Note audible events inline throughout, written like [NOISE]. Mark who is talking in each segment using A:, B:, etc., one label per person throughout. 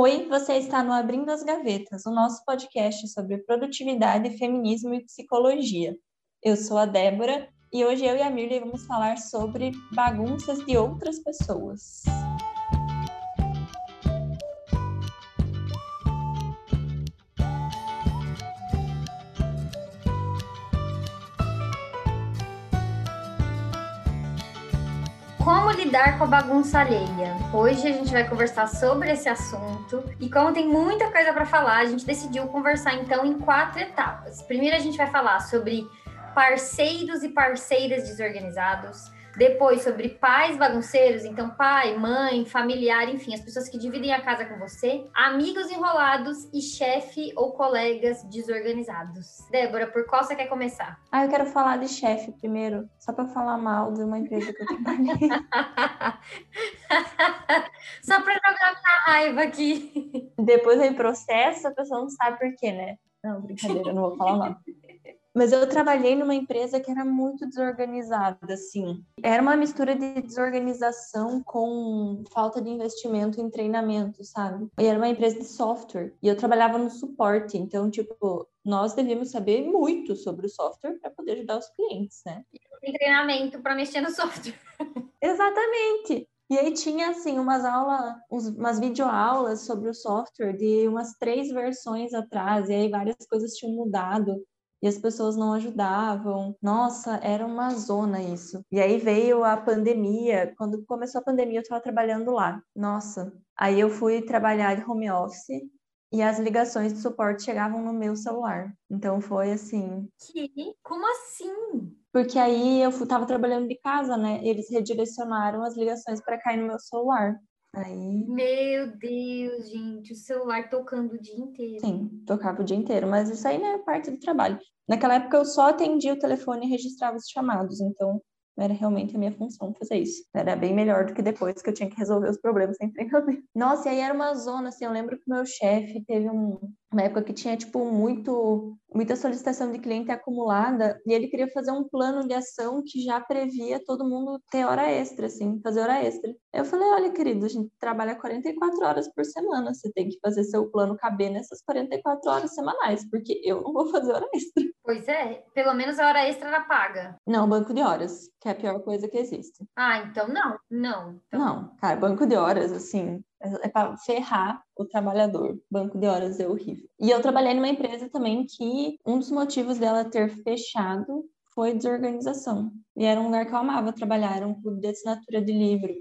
A: Oi, você está no Abrindo as Gavetas, o nosso podcast sobre produtividade, feminismo e psicologia. Eu sou a Débora e hoje eu e a Mirley vamos falar sobre bagunças de outras pessoas.
B: Lidar com a bagunça alheia? Hoje a gente vai conversar sobre esse assunto e como tem muita coisa para falar, a gente decidiu conversar então em quatro etapas. Primeiro a gente vai falar sobre parceiros e parceiras desorganizados. Depois, sobre pais bagunceiros, então pai, mãe, familiar, enfim, as pessoas que dividem a casa com você, amigos enrolados e chefe ou colegas desorganizados. Débora, por qual você quer começar?
A: Ah, eu quero falar de chefe primeiro, só para falar mal de uma empresa que eu trabalhei. [LAUGHS]
B: só para jogar minha raiva aqui.
A: Depois vem processo, a pessoa não sabe por quê, né? Não, brincadeira, não vou falar mal. Mas eu trabalhei numa empresa que era muito desorganizada, assim. Era uma mistura de desorganização com falta de investimento em treinamento, sabe? E era uma empresa de software. E eu trabalhava no suporte. Então, tipo, nós devíamos saber muito sobre o software para poder ajudar os clientes, né?
B: Tem treinamento para mexer no software. [LAUGHS]
A: Exatamente. E aí tinha, assim, umas aulas, umas videoaulas sobre o software de umas três versões atrás, e aí várias coisas tinham mudado e as pessoas não ajudavam. Nossa, era uma zona isso. E aí veio a pandemia. Quando começou a pandemia, eu estava trabalhando lá. Nossa, aí eu fui trabalhar de home office e as ligações de suporte chegavam no meu celular. Então foi assim.
B: Que? Como assim?
A: Porque aí eu estava trabalhando de casa, né? Eles redirecionaram as ligações para cair no meu celular. Aí...
B: Meu Deus, gente, o celular tocando o dia inteiro.
A: Sim, tocava o dia inteiro, mas isso aí não é parte do trabalho. Naquela época eu só atendia o telefone e registrava os chamados, então era realmente a minha função fazer isso. Era bem melhor do que depois que eu tinha que resolver os problemas sem treinamento. [LAUGHS] Nossa, e aí era uma zona, assim, eu lembro que o meu chefe teve um, uma época que tinha, tipo, muito, muita solicitação de cliente acumulada e ele queria fazer um plano de ação que já previa todo mundo ter hora extra, assim, fazer hora extra. Eu falei, olha, querido, a gente trabalha 44 horas por semana, você tem que fazer seu plano caber nessas 44 horas semanais, porque eu não vou fazer hora extra.
B: Pois é, pelo menos a hora extra era paga.
A: Não, banco de horas, que é a pior coisa que existe.
B: Ah, então não, não. Então...
A: Não, cara, banco de horas, assim, é, é para ferrar o trabalhador. Banco de horas é horrível. E eu trabalhei numa empresa também que um dos motivos dela ter fechado foi desorganização. E era um lugar que eu amava trabalhar, era um clube de assinatura de livro.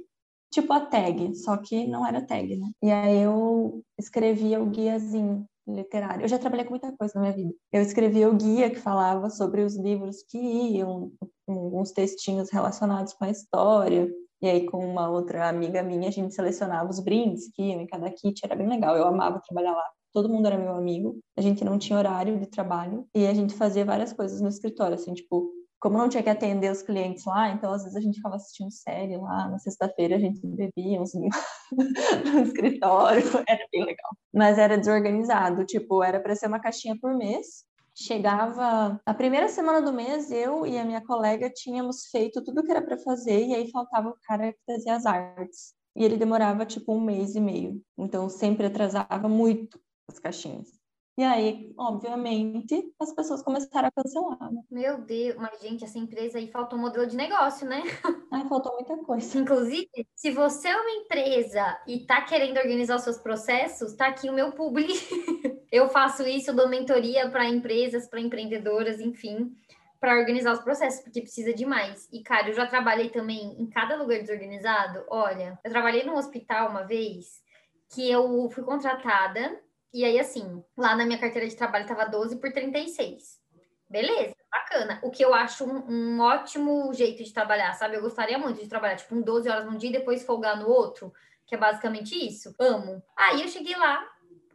A: Tipo a tag, só que não era tag, né? E aí eu escrevia o guiazinho literário. Eu já trabalhei com muita coisa na minha vida. Eu escrevia o guia que falava sobre os livros que iam, alguns textinhos relacionados com a história. E aí, com uma outra amiga minha, a gente selecionava os brindes que iam em cada kit, era bem legal. Eu amava trabalhar lá. Todo mundo era meu amigo. A gente não tinha horário de trabalho e a gente fazia várias coisas no escritório, assim, tipo, como não tinha que atender os clientes lá, então às vezes a gente ficava assistindo série lá, na sexta-feira a gente bebia uns [LAUGHS] no escritório, era bem legal. Mas era desorganizado, tipo, era para ser uma caixinha por mês, chegava a primeira semana do mês, eu e a minha colega tínhamos feito tudo o que era para fazer e aí faltava o cara que fazia as artes. E ele demorava tipo um mês e meio. Então sempre atrasava muito as caixinhas. E aí, obviamente, as pessoas começaram a cancelar. Né?
B: Meu Deus, mas gente, essa empresa aí faltou um modelo de negócio, né? [LAUGHS]
A: Ai, faltou muita coisa.
B: Inclusive, se você é uma empresa e tá querendo organizar os seus processos, tá aqui o meu publi. [LAUGHS] Eu faço isso, eu dou mentoria para empresas, para empreendedoras, enfim, para organizar os processos, porque precisa demais. E, cara, eu já trabalhei também em cada lugar desorganizado. Olha, eu trabalhei num hospital uma vez que eu fui contratada e aí, assim, lá na minha carteira de trabalho estava 12 por 36. Beleza, bacana. O que eu acho um, um, ótimo jeito de trabalhar, sabe? Eu gostaria muito de trabalhar, tipo, um 12 horas num dia e depois folgar no outro, que é basicamente isso. Amo. Aí eu cheguei lá,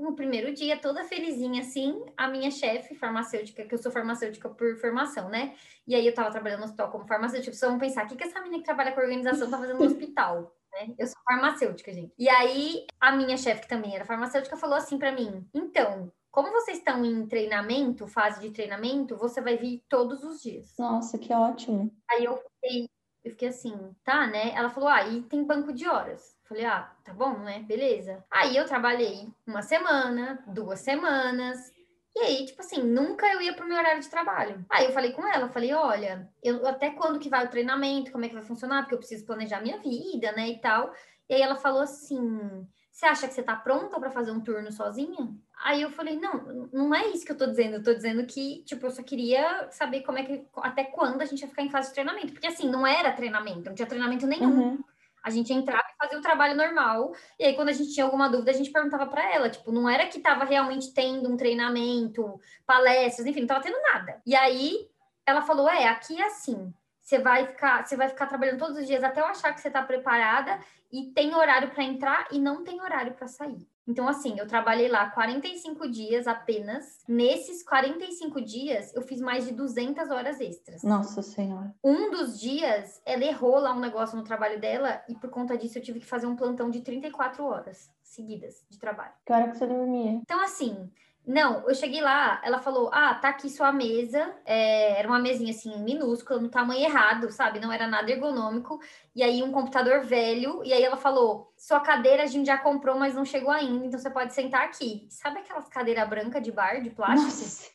B: no primeiro dia, toda felizinha, assim, a minha chefe farmacêutica, que eu sou farmacêutica por formação, né? E aí eu tava trabalhando no hospital como farmacêutica, pessoas vão pensar, o que, que essa menina que trabalha com organização tá fazendo no hospital? [LAUGHS] né? Eu sou farmacêutica, gente. E aí, a minha chefe, que também era farmacêutica, falou assim para mim: então, como vocês estão em treinamento, fase de treinamento, você vai vir todos os dias.
A: Nossa, que ótimo.
B: Aí eu fiquei, eu fiquei assim, tá, né? Ela falou: ah, e tem banco de horas. Falei, ah, tá bom, né? Beleza. Aí eu trabalhei uma semana, duas semanas. E aí, tipo assim, nunca eu ia pro meu horário de trabalho. Aí eu falei com ela, falei, olha, eu até quando que vai o treinamento, como é que vai funcionar, porque eu preciso planejar minha vida, né, e tal. E aí ela falou assim: "Você acha que você tá pronta para fazer um turno sozinha?" Aí eu falei: "Não, não é isso que eu tô dizendo. Eu tô dizendo que, tipo, eu só queria saber como é que até quando a gente ia ficar em fase de treinamento, porque assim, não era treinamento, não tinha treinamento nenhum. Uhum. A gente entrava fazia o trabalho normal. E aí, quando a gente tinha alguma dúvida, a gente perguntava para ela. Tipo, não era que estava realmente tendo um treinamento, palestras, enfim, não estava tendo nada. E aí, ela falou: é, aqui é assim. Você vai ficar, você vai ficar trabalhando todos os dias até eu achar que você está preparada e tem horário para entrar e não tem horário para sair. Então, assim, eu trabalhei lá 45 dias apenas. Nesses 45 dias, eu fiz mais de 200 horas extras.
A: Nossa Senhora.
B: Um dos dias, ela errou lá um negócio no trabalho dela e por conta disso eu tive que fazer um plantão de 34 horas seguidas de trabalho.
A: Que hora que você dormia?
B: Então, assim, não, eu cheguei lá, ela falou: Ah, tá aqui sua mesa. É, era uma mesinha assim, minúscula, no tamanho errado, sabe? Não era nada ergonômico. E aí, um computador velho. E aí, ela falou: Sua cadeira a gente já comprou, mas não chegou ainda, então você pode sentar aqui. Sabe aquelas cadeiras brancas de bar, de plástico? Nossa.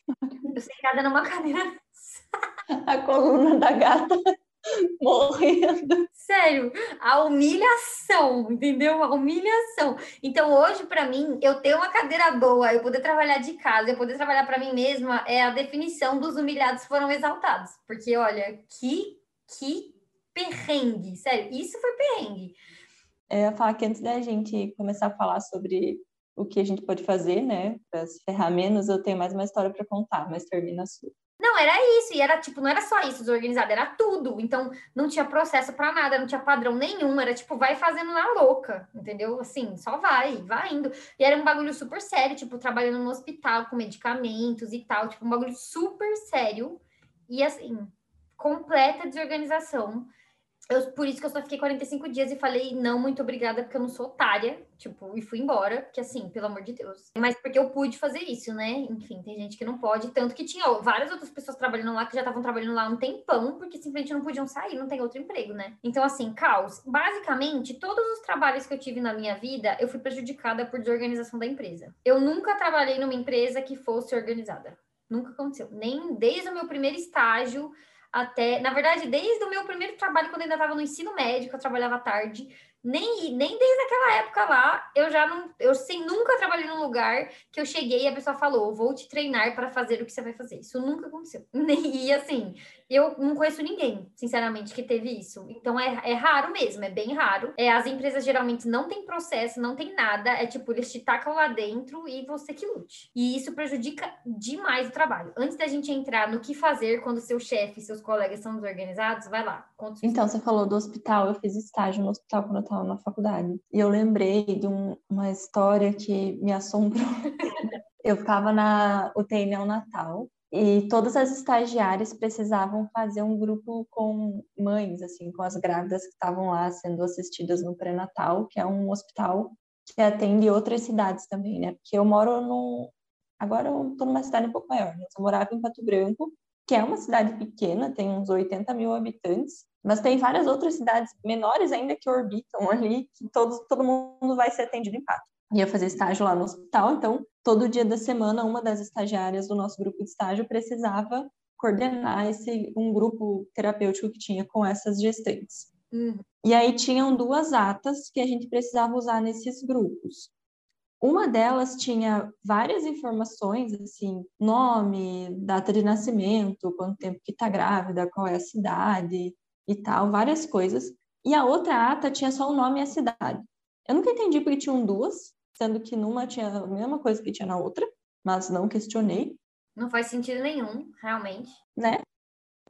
B: Eu sentada numa [LAUGHS] cadeira.
A: a coluna da gata [LAUGHS] morrendo.
B: Sério, a humilhação, entendeu? A humilhação. Então, hoje, para mim, eu ter uma cadeira boa, eu poder trabalhar de casa, eu poder trabalhar para mim mesma, é a definição dos humilhados foram exaltados. Porque, olha, que, que perrengue, sério, isso foi perrengue.
A: Eu ia falar que antes da gente começar a falar sobre o que a gente pode fazer, né, para se ferrar menos, eu tenho mais uma história para contar, mas termina a sua.
B: Não, era isso, e era tipo, não era só isso desorganizado, era tudo. Então, não tinha processo para nada, não tinha padrão nenhum, era tipo, vai fazendo na louca, entendeu? Assim, só vai, vai indo. E era um bagulho super sério, tipo, trabalhando no hospital com medicamentos e tal, tipo, um bagulho super sério. E assim, completa desorganização eu, por isso que eu só fiquei 45 dias e falei, não, muito obrigada, porque eu não sou otária, tipo, e fui embora, porque assim, pelo amor de Deus. Mas porque eu pude fazer isso, né? Enfim, tem gente que não pode, tanto que tinha várias outras pessoas trabalhando lá que já estavam trabalhando lá um tempão, porque simplesmente não podiam sair, não tem outro emprego, né? Então, assim, caos. Basicamente, todos os trabalhos que eu tive na minha vida, eu fui prejudicada por desorganização da empresa. Eu nunca trabalhei numa empresa que fosse organizada. Nunca aconteceu. Nem desde o meu primeiro estágio até, na verdade, desde o meu primeiro trabalho, quando eu ainda estava no ensino médico, eu trabalhava tarde, nem, nem desde aquela época lá, eu já não, eu sem nunca trabalhei num lugar que eu cheguei e a pessoa falou, vou te treinar para fazer o que você vai fazer. Isso nunca aconteceu. [LAUGHS] E assim, eu não conheço ninguém, sinceramente, que teve isso. Então é, é raro mesmo, é bem raro. É, as empresas geralmente não têm processo, não tem nada. É tipo, eles te tacam lá dentro e você que lute. E isso prejudica demais o trabalho. Antes da gente entrar no que fazer quando seu chefe e seus colegas são desorganizados, vai lá.
A: Conta então, você falou do hospital, eu fiz estágio no hospital quando eu estava na faculdade. E eu lembrei de um, uma história que me assombrou. [LAUGHS] eu ficava na UTI neonatal e todas as estagiárias precisavam fazer um grupo com mães, assim, com as grávidas que estavam lá sendo assistidas no pré-natal, que é um hospital que atende outras cidades também, né? Porque eu moro no. Agora eu estou numa cidade um pouco maior, né? Eu morava em Pato Branco, que é uma cidade pequena, tem uns 80 mil habitantes, mas tem várias outras cidades menores ainda que orbitam ali, que todos, todo mundo vai ser atendido em Pato ia fazer estágio lá no hospital, então todo dia da semana uma das estagiárias do nosso grupo de estágio precisava coordenar esse um grupo terapêutico que tinha com essas gestantes. Uhum. E aí tinham duas atas que a gente precisava usar nesses grupos. Uma delas tinha várias informações, assim, nome, data de nascimento, quanto tempo que está grávida, qual é a cidade e tal, várias coisas. E a outra ata tinha só o nome e a cidade. Eu nunca entendi porque tinham duas, sendo que numa tinha a mesma coisa que tinha na outra, mas não questionei.
B: Não faz sentido nenhum, realmente.
A: Né?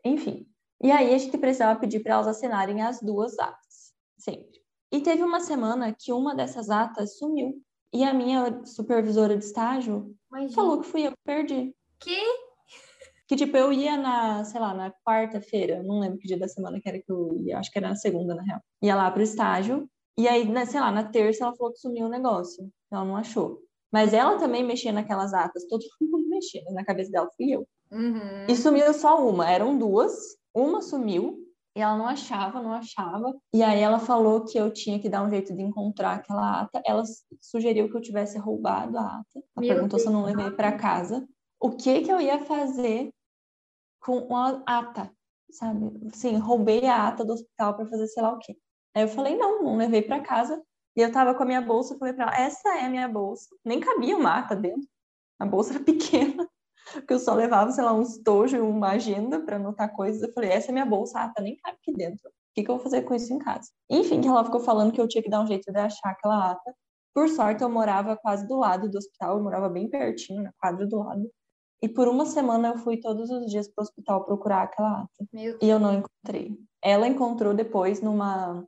A: Enfim. E aí a gente precisava pedir para elas assinarem as duas atas, sempre. E teve uma semana que uma dessas atas sumiu. E a minha supervisora de estágio Mas, falou que fui eu que perdi.
B: Que?
A: Que, tipo, eu ia na, sei lá, na quarta-feira, não lembro que dia da semana que era que eu ia, acho que era na segunda, na real. Ia lá pro estágio, e aí, né, sei lá, na terça ela falou que sumiu o negócio. Ela não achou. Mas ela também mexia naquelas atas, todo [LAUGHS] mundo mexia. Na cabeça dela fui eu. Uhum. E sumiu só uma. Eram duas. Uma sumiu. E ela não achava, não achava. E aí ela falou que eu tinha que dar um jeito de encontrar aquela ata. Ela sugeriu que eu tivesse roubado a ata. Ela Meu perguntou Deus. se eu não levei para casa. O que que eu ia fazer com a ata, sabe? Sim, roubei a ata do hospital para fazer sei lá o quê. Aí eu falei, não, não levei para casa. E eu tava com a minha bolsa, falei para ela, essa é a minha bolsa. Nem cabia uma ata dentro. A bolsa era [LAUGHS] pequena porque eu só levava, sei lá, uns tojos e uma agenda para anotar coisas. Eu falei, essa é minha bolsa, ah, tá nem cabe aqui dentro. O que, que eu vou fazer com isso em casa? Enfim, que ela ficou falando que eu tinha que dar um jeito de achar aquela ata. Por sorte, eu morava quase do lado do hospital, eu morava bem pertinho, na quadra do lado. E por uma semana eu fui todos os dias para o hospital procurar aquela ata. E eu não encontrei. Ela encontrou depois numa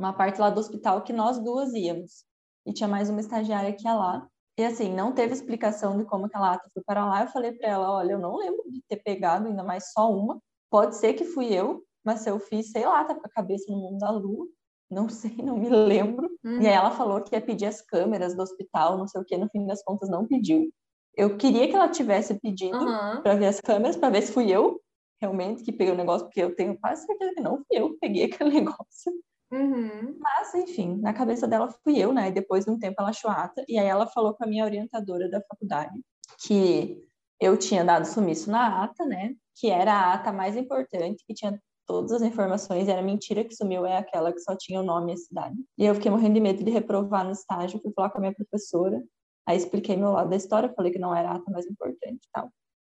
A: uma parte lá do hospital que nós duas íamos. E tinha mais uma estagiária que ia lá. E assim, não teve explicação de como aquela ata foi para lá. Eu falei para ela: olha, eu não lembro de ter pegado ainda mais só uma. Pode ser que fui eu, mas se eu fiz, sei lá, tá com a cabeça no mundo da lua. Não [LAUGHS] sei, não me lembro. Uhum. E aí ela falou que ia pedir as câmeras do hospital, não sei o que, no fim das contas não pediu. Eu queria que ela tivesse pedido uhum. para ver as câmeras, para ver se fui eu realmente que peguei o negócio, porque eu tenho quase certeza que não fui eu que peguei [LAUGHS] aquele negócio.
B: Uhum.
A: Mas, enfim, na cabeça dela fui eu, né? E depois de um tempo ela achou ata, e aí ela falou com a minha orientadora da faculdade que eu tinha dado sumiço na ata, né? Que era a ata mais importante, que tinha todas as informações, era mentira que sumiu, é aquela que só tinha o nome e a cidade. E eu fiquei morrendo de medo de reprovar no estágio, fui falar com a minha professora, aí expliquei meu lado da história, falei que não era a ata mais importante e tal.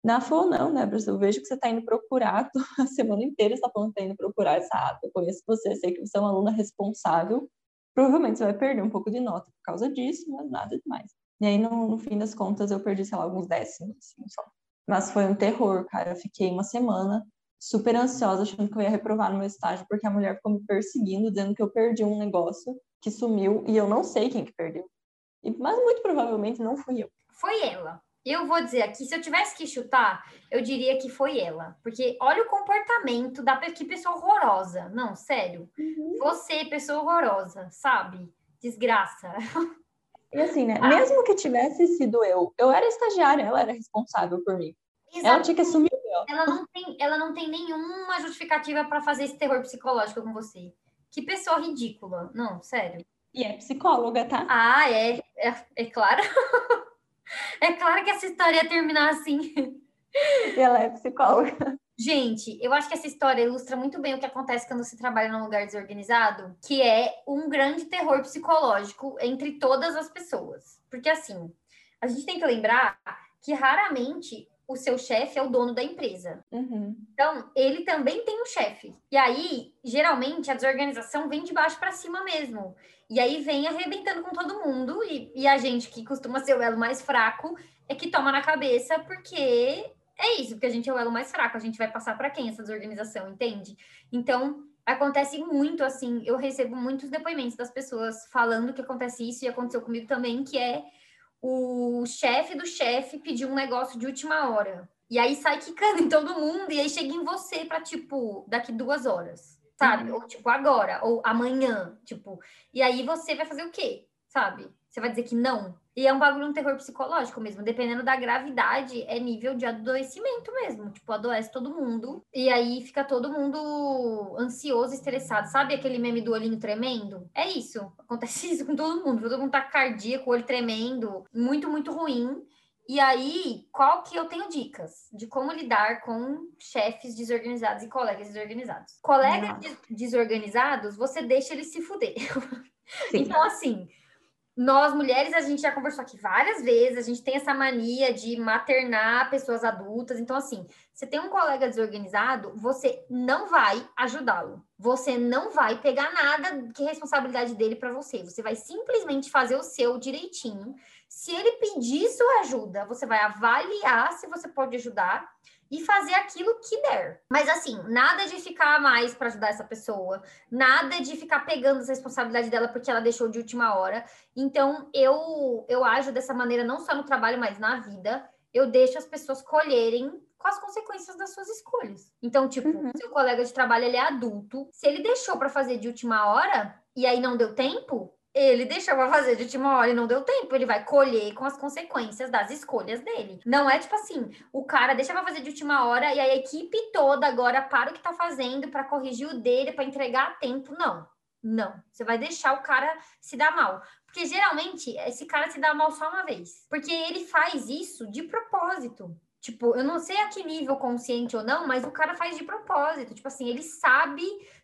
A: Na falou, não, né, Bruce? Eu vejo que você está indo procurar, [LAUGHS] a semana inteira está falando que está indo procurar essa ata. Eu conheço você, sei que você é uma aluna responsável. Provavelmente você vai perder um pouco de nota por causa disso, mas nada demais. E aí, no, no fim das contas, eu perdi, sei lá, alguns décimos, assim, só. Mas foi um terror, cara. Eu fiquei uma semana super ansiosa, achando que eu ia reprovar no meu estágio, porque a mulher ficou me perseguindo, dizendo que eu perdi um negócio que sumiu, e eu não sei quem que perdeu. E, mas muito provavelmente não fui eu.
B: Foi ela. Eu vou dizer aqui, se eu tivesse que chutar, eu diria que foi ela. Porque olha o comportamento da que pessoa horrorosa. Não, sério. Uhum. Você, pessoa horrorosa, sabe? Desgraça.
A: E assim, né? Ah. Mesmo que tivesse sido eu, eu era estagiária, ela era responsável por mim. Exatamente. Ela tinha que assumir o.
B: Ela não tem, ela não tem nenhuma justificativa para fazer esse terror psicológico com você. Que pessoa ridícula. Não, sério.
A: E é psicóloga, tá?
B: Ah, é. É, é claro. [LAUGHS] É claro que essa história ia terminar assim.
A: Ela é psicóloga.
B: Gente, eu acho que essa história ilustra muito bem o que acontece quando se trabalha num lugar desorganizado, que é um grande terror psicológico entre todas as pessoas. Porque assim, a gente tem que lembrar que raramente o seu chefe é o dono da empresa.
A: Uhum.
B: Então, ele também tem um chefe. E aí, geralmente, a desorganização vem de baixo para cima mesmo. E aí vem arrebentando com todo mundo. E, e a gente, que costuma ser o elo mais fraco, é que toma na cabeça, porque é isso, porque a gente é o elo mais fraco. A gente vai passar para quem essa desorganização, entende? Então, acontece muito assim. Eu recebo muitos depoimentos das pessoas falando que acontece isso, e aconteceu comigo também, que é o chefe do chefe pediu um negócio de última hora. E aí sai quicando em todo mundo, e aí chega em você para, tipo, daqui duas horas, sabe? Uhum. Ou, tipo, agora, ou amanhã, tipo. E aí você vai fazer o quê, sabe? Você vai dizer que não? E é um bagulho, um terror psicológico mesmo. Dependendo da gravidade, é nível de adoecimento mesmo. Tipo, adoece todo mundo. E aí fica todo mundo ansioso, estressado. Sabe aquele meme do olhinho tremendo? É isso. Acontece [LAUGHS] isso com todo mundo. Todo mundo tá cardíaco, olho tremendo. Muito, muito ruim. E aí, qual que eu tenho dicas de como lidar com chefes desorganizados e colegas desorganizados? Colegas desorganizados, você deixa eles se fuder. [LAUGHS] então, assim, nós mulheres, a gente já conversou aqui várias vezes, a gente tem essa mania de maternar pessoas adultas. Então, assim, você tem um colega desorganizado, você não vai ajudá-lo. Você não vai pegar nada que é responsabilidade dele para você. Você vai simplesmente fazer o seu direitinho. Se ele pedir sua ajuda, você vai avaliar se você pode ajudar e fazer aquilo que der. Mas assim, nada de ficar mais para ajudar essa pessoa, nada de ficar pegando essa responsabilidade dela porque ela deixou de última hora. Então, eu eu ajo dessa maneira não só no trabalho, mas na vida. Eu deixo as pessoas colherem com as consequências das suas escolhas. Então, tipo, uhum. seu colega de trabalho ele é adulto, se ele deixou para fazer de última hora e aí não deu tempo, ele deixou fazer de última hora e não deu tempo. Ele vai colher com as consequências das escolhas dele. Não é tipo assim, o cara deixa pra fazer de última hora e a equipe toda agora para o que tá fazendo para corrigir o dele, para entregar a tempo. Não. Não. Você vai deixar o cara se dar mal. Porque geralmente esse cara se dá mal só uma vez. Porque ele faz isso de propósito. Tipo, eu não sei a que nível consciente ou não, mas o cara faz de propósito. Tipo assim, ele sabe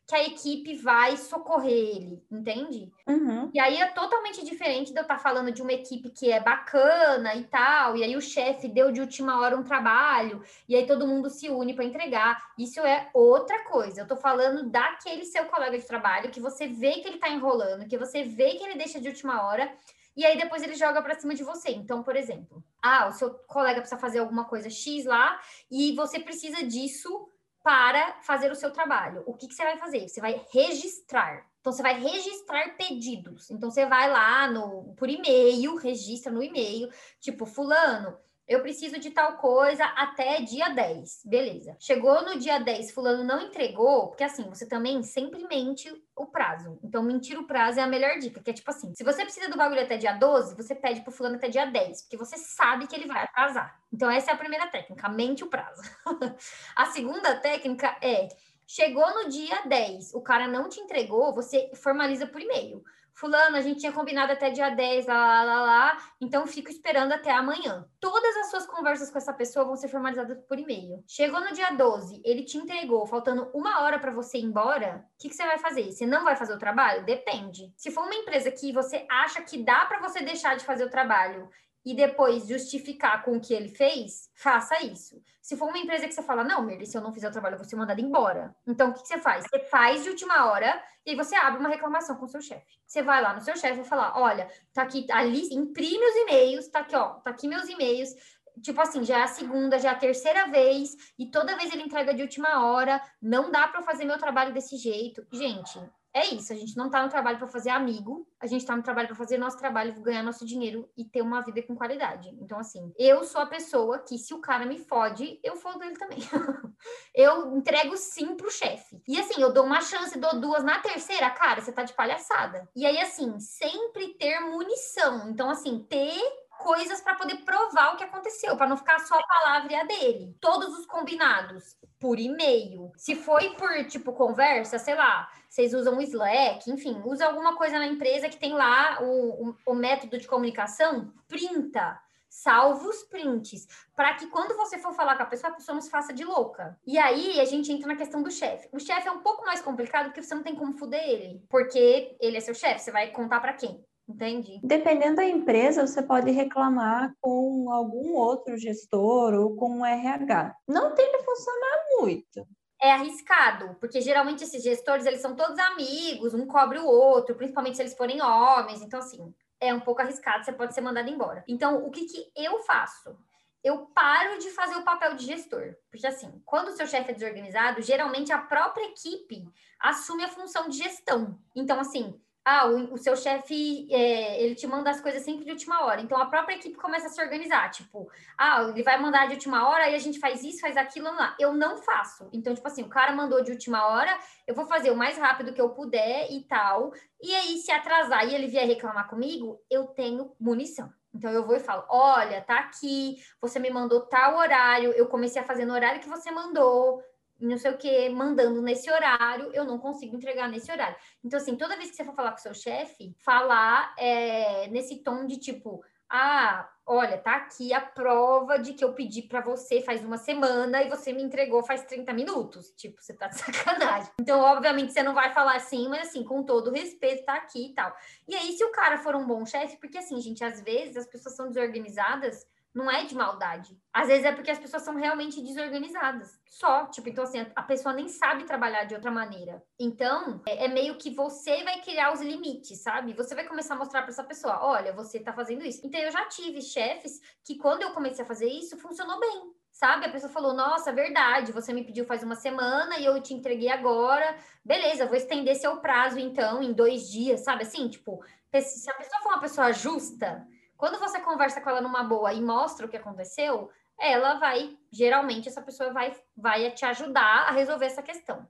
B: que a equipe vai socorrer ele, entende?
A: Uhum.
B: E aí é totalmente diferente de eu estar tá falando de uma equipe que é bacana e tal, e aí o chefe deu de última hora um trabalho, e aí todo mundo se une para entregar. Isso é outra coisa. Eu tô falando daquele seu colega de trabalho que você vê que ele tá enrolando, que você vê que ele deixa de última hora. E aí depois ele joga para cima de você. Então, por exemplo, ah, o seu colega precisa fazer alguma coisa X lá e você precisa disso para fazer o seu trabalho. O que, que você vai fazer? Você vai registrar. Então, você vai registrar pedidos. Então, você vai lá no, por e-mail, registra no e-mail, tipo, fulano, eu preciso de tal coisa até dia 10. Beleza. Chegou no dia 10, fulano não entregou, porque assim, você também sempre mente o prazo. Então, mentir o prazo é a melhor dica, que é tipo assim, se você precisa do bagulho até dia 12, você pede pro fulano até dia 10, porque você sabe que ele vai atrasar. Então, essa é a primeira técnica, mente o prazo. [LAUGHS] a segunda técnica é, chegou no dia 10, o cara não te entregou, você formaliza por e-mail. Fulano, a gente tinha combinado até dia 10, lá, lá, lá, lá, então fico esperando até amanhã. Todas as suas conversas com essa pessoa vão ser formalizadas por e-mail. Chegou no dia 12, ele te entregou, faltando uma hora para você ir embora, o que, que, você vai fazer? Você não vai fazer o trabalho? Depende. Se for uma empresa que você acha que dá para você deixar de fazer o trabalho e depois justificar com o que ele fez, faça isso. Se for uma empresa que você fala, não, Merle, se eu não fizer o trabalho, eu vou ser mandado embora. Então, o que, que, você faz? Você faz de última hora e aí você abre uma reclamação com o seu chefe. Você vai lá no seu chefe e fala, olha, tá aqui, ali, imprime os e-mails, tá aqui, ó, tá aqui meus e-mails. Tipo assim, já é a segunda, já é a terceira vez, e toda vez ele entrega de última hora, não dá para fazer meu trabalho desse jeito. Gente, é isso, a gente não está no trabalho para fazer amigo, a gente está no trabalho para fazer nosso trabalho, ganhar nosso dinheiro e ter uma vida com qualidade. Então, assim, eu sou a pessoa que, se o cara me fode, eu fodo ele também. [LAUGHS] eu entrego sim pro chefe. E assim, eu dou uma chance, dou duas, na terceira, cara, você tá de palhaçada. E aí, assim, sempre ter munição. Então, assim, ter coisas para poder provar o que aconteceu, para não ficar só a palavra e a dele. Todos os combinados por e-mail. Se foi por tipo conversa, sei lá, vocês usam o Slack, enfim, usa alguma coisa na empresa que tem lá o, o, o método de comunicação, printa salva os prints, para que quando você for falar com a pessoa, a pessoa não se faça de louca. E aí a gente entra na questão do chefe. O chefe é um pouco mais complicado porque você não tem como fuder ele, porque ele é seu chefe, você vai contar para quem? Entende?
A: Dependendo da empresa, você pode reclamar com algum outro gestor ou com o RH. Não tende a funcionar muito.
B: É arriscado, porque geralmente esses gestores, eles são todos amigos, um cobre o outro, principalmente se eles forem homens. Então, assim, é um pouco arriscado, você pode ser mandado embora. Então, o que, que eu faço? eu paro de fazer o papel de gestor. Porque, assim, quando o seu chefe é desorganizado, geralmente a própria equipe assume a função de gestão. Então, assim, ah, o, o seu chefe, é, ele te manda as coisas sempre de última hora. Então, a própria equipe começa a se organizar. Tipo, ah, ele vai mandar de última hora e a gente faz isso, faz aquilo, lá. Eu não faço. Então, tipo assim, o cara mandou de última hora, eu vou fazer o mais rápido que eu puder e tal. E aí, se atrasar e ele vier reclamar comigo, eu tenho munição. Então eu vou e falo: olha, tá aqui, você me mandou tal horário, eu comecei a fazer no horário que você mandou, não sei o que, mandando nesse horário, eu não consigo entregar nesse horário. Então, assim, toda vez que você for falar com seu chefe, falar é, nesse tom de tipo, ah, olha, tá aqui a prova de que eu pedi para você faz uma semana e você me entregou faz 30 minutos. Tipo, você tá de [LAUGHS] sacanagem. Então, obviamente, você não vai falar assim, mas assim, com todo respeito, tá aqui e tal. E aí, se o cara for um bom chefe, porque assim, gente, às vezes as pessoas são desorganizadas não é de maldade. Às vezes é porque as pessoas são realmente desorganizadas. Só, tipo, então assim, a pessoa nem sabe trabalhar de outra maneira. Então, é, é meio que você vai criar os limites, sabe? Você vai começar a mostrar para essa pessoa, olha, você tá fazendo isso. Então, eu já tive chefes que quando eu comecei a fazer isso, funcionou bem. Sabe? A pessoa falou: Nossa, verdade, você me pediu faz uma semana e eu te entreguei agora. Beleza, vou estender seu prazo então em dois dias, sabe? Assim, tipo, se a pessoa for uma pessoa justa, quando você conversa com ela numa boa e mostra o que aconteceu, ela vai, geralmente, essa pessoa vai, vai te ajudar a resolver essa questão.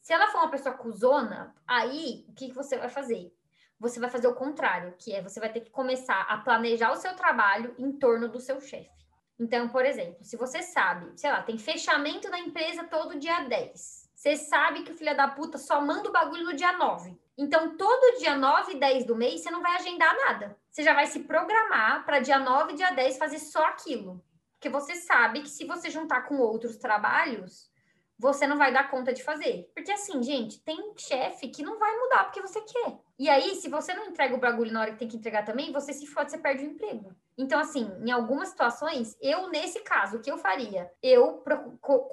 B: Se ela for uma pessoa cuzona, aí o que, que você vai fazer? você vai fazer o contrário, que é você vai ter que começar a planejar o seu trabalho em torno do seu chefe. Então, por exemplo, se você sabe, sei lá, tem fechamento da empresa todo dia 10. Você sabe que o filho da puta só manda o bagulho no dia 9. Então, todo dia 9 e 10 do mês, você não vai agendar nada. Você já vai se programar para dia 9 e dia 10 fazer só aquilo. Porque você sabe que se você juntar com outros trabalhos, você não vai dar conta de fazer. Porque assim, gente, tem chefe que não vai mudar porque você quer. E aí, se você não entrega o bagulho na hora que tem que entregar também, você se fode, você perde o emprego. Então, assim, em algumas situações, eu, nesse caso, o que eu faria? Eu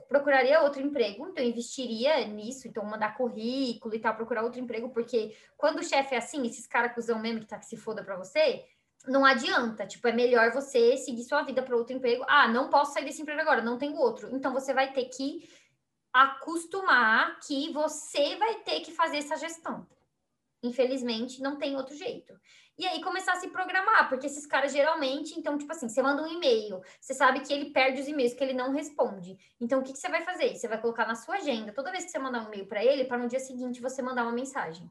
B: procuraria outro emprego, então investiria nisso, então mandar currículo e tal, procurar outro emprego, porque quando o chefe é assim, esses caras usam mesmo que tá que se foda pra você, não adianta, tipo, é melhor você seguir sua vida para outro emprego. Ah, não posso sair desse emprego agora, não tenho outro. Então você vai ter que acostumar que você vai ter que fazer essa gestão. Infelizmente, não tem outro jeito. E aí começar a se programar, porque esses caras geralmente, então, tipo assim, você manda um e-mail, você sabe que ele perde os e-mails, que ele não responde. Então, o que, que você vai fazer? Você vai colocar na sua agenda, toda vez que você mandar um e-mail para ele, para no dia seguinte você mandar uma mensagem.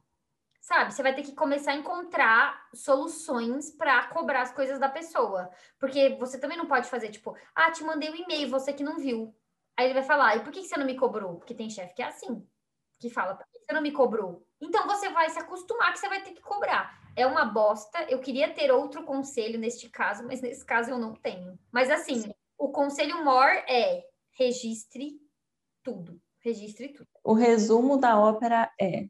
B: Sabe? Você vai ter que começar a encontrar soluções para cobrar as coisas da pessoa. Porque você também não pode fazer, tipo, ah, te mandei um e-mail, você que não viu. Aí ele vai falar, e por que você não me cobrou? Porque tem chefe que é assim, que fala, por que você não me cobrou? Então você vai se acostumar que você vai ter que cobrar. É uma bosta. Eu queria ter outro conselho neste caso, mas nesse caso eu não tenho. Mas assim, Sim. o conselho maior é registre tudo. Registre tudo.
A: O resumo da ópera é: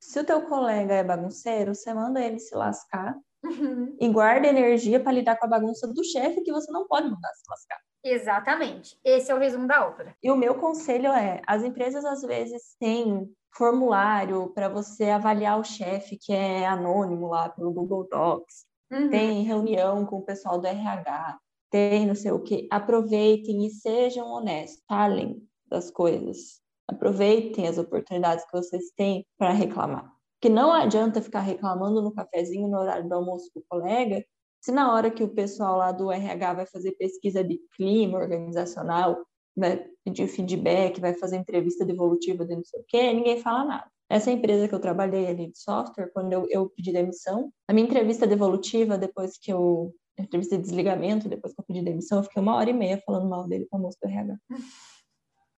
A: se o teu colega é bagunceiro, você manda ele se lascar uhum. e guarda energia para lidar com a bagunça do chefe que você não pode mandar se lascar.
B: Exatamente. Esse é o resumo da ópera.
A: E o meu conselho é: as empresas às vezes têm formulário para você avaliar o chefe que é anônimo lá pelo Google Docs. Uhum. Tem reunião com o pessoal do RH, tem não sei o que. Aproveitem e sejam honestos, falem das coisas. Aproveitem as oportunidades que vocês têm para reclamar. Que não adianta ficar reclamando no cafezinho no horário do almoço com o colega, se na hora que o pessoal lá do RH vai fazer pesquisa de clima organizacional, vai pedir feedback, vai fazer entrevista devolutiva de não sei o quê, ninguém fala nada. Essa empresa que eu trabalhei ali de software, quando eu, eu pedi demissão, a minha entrevista devolutiva, depois que eu. Entrevista de desligamento, depois que eu pedi demissão, eu fiquei uma hora e meia falando mal dele com a moça do RH. [LAUGHS]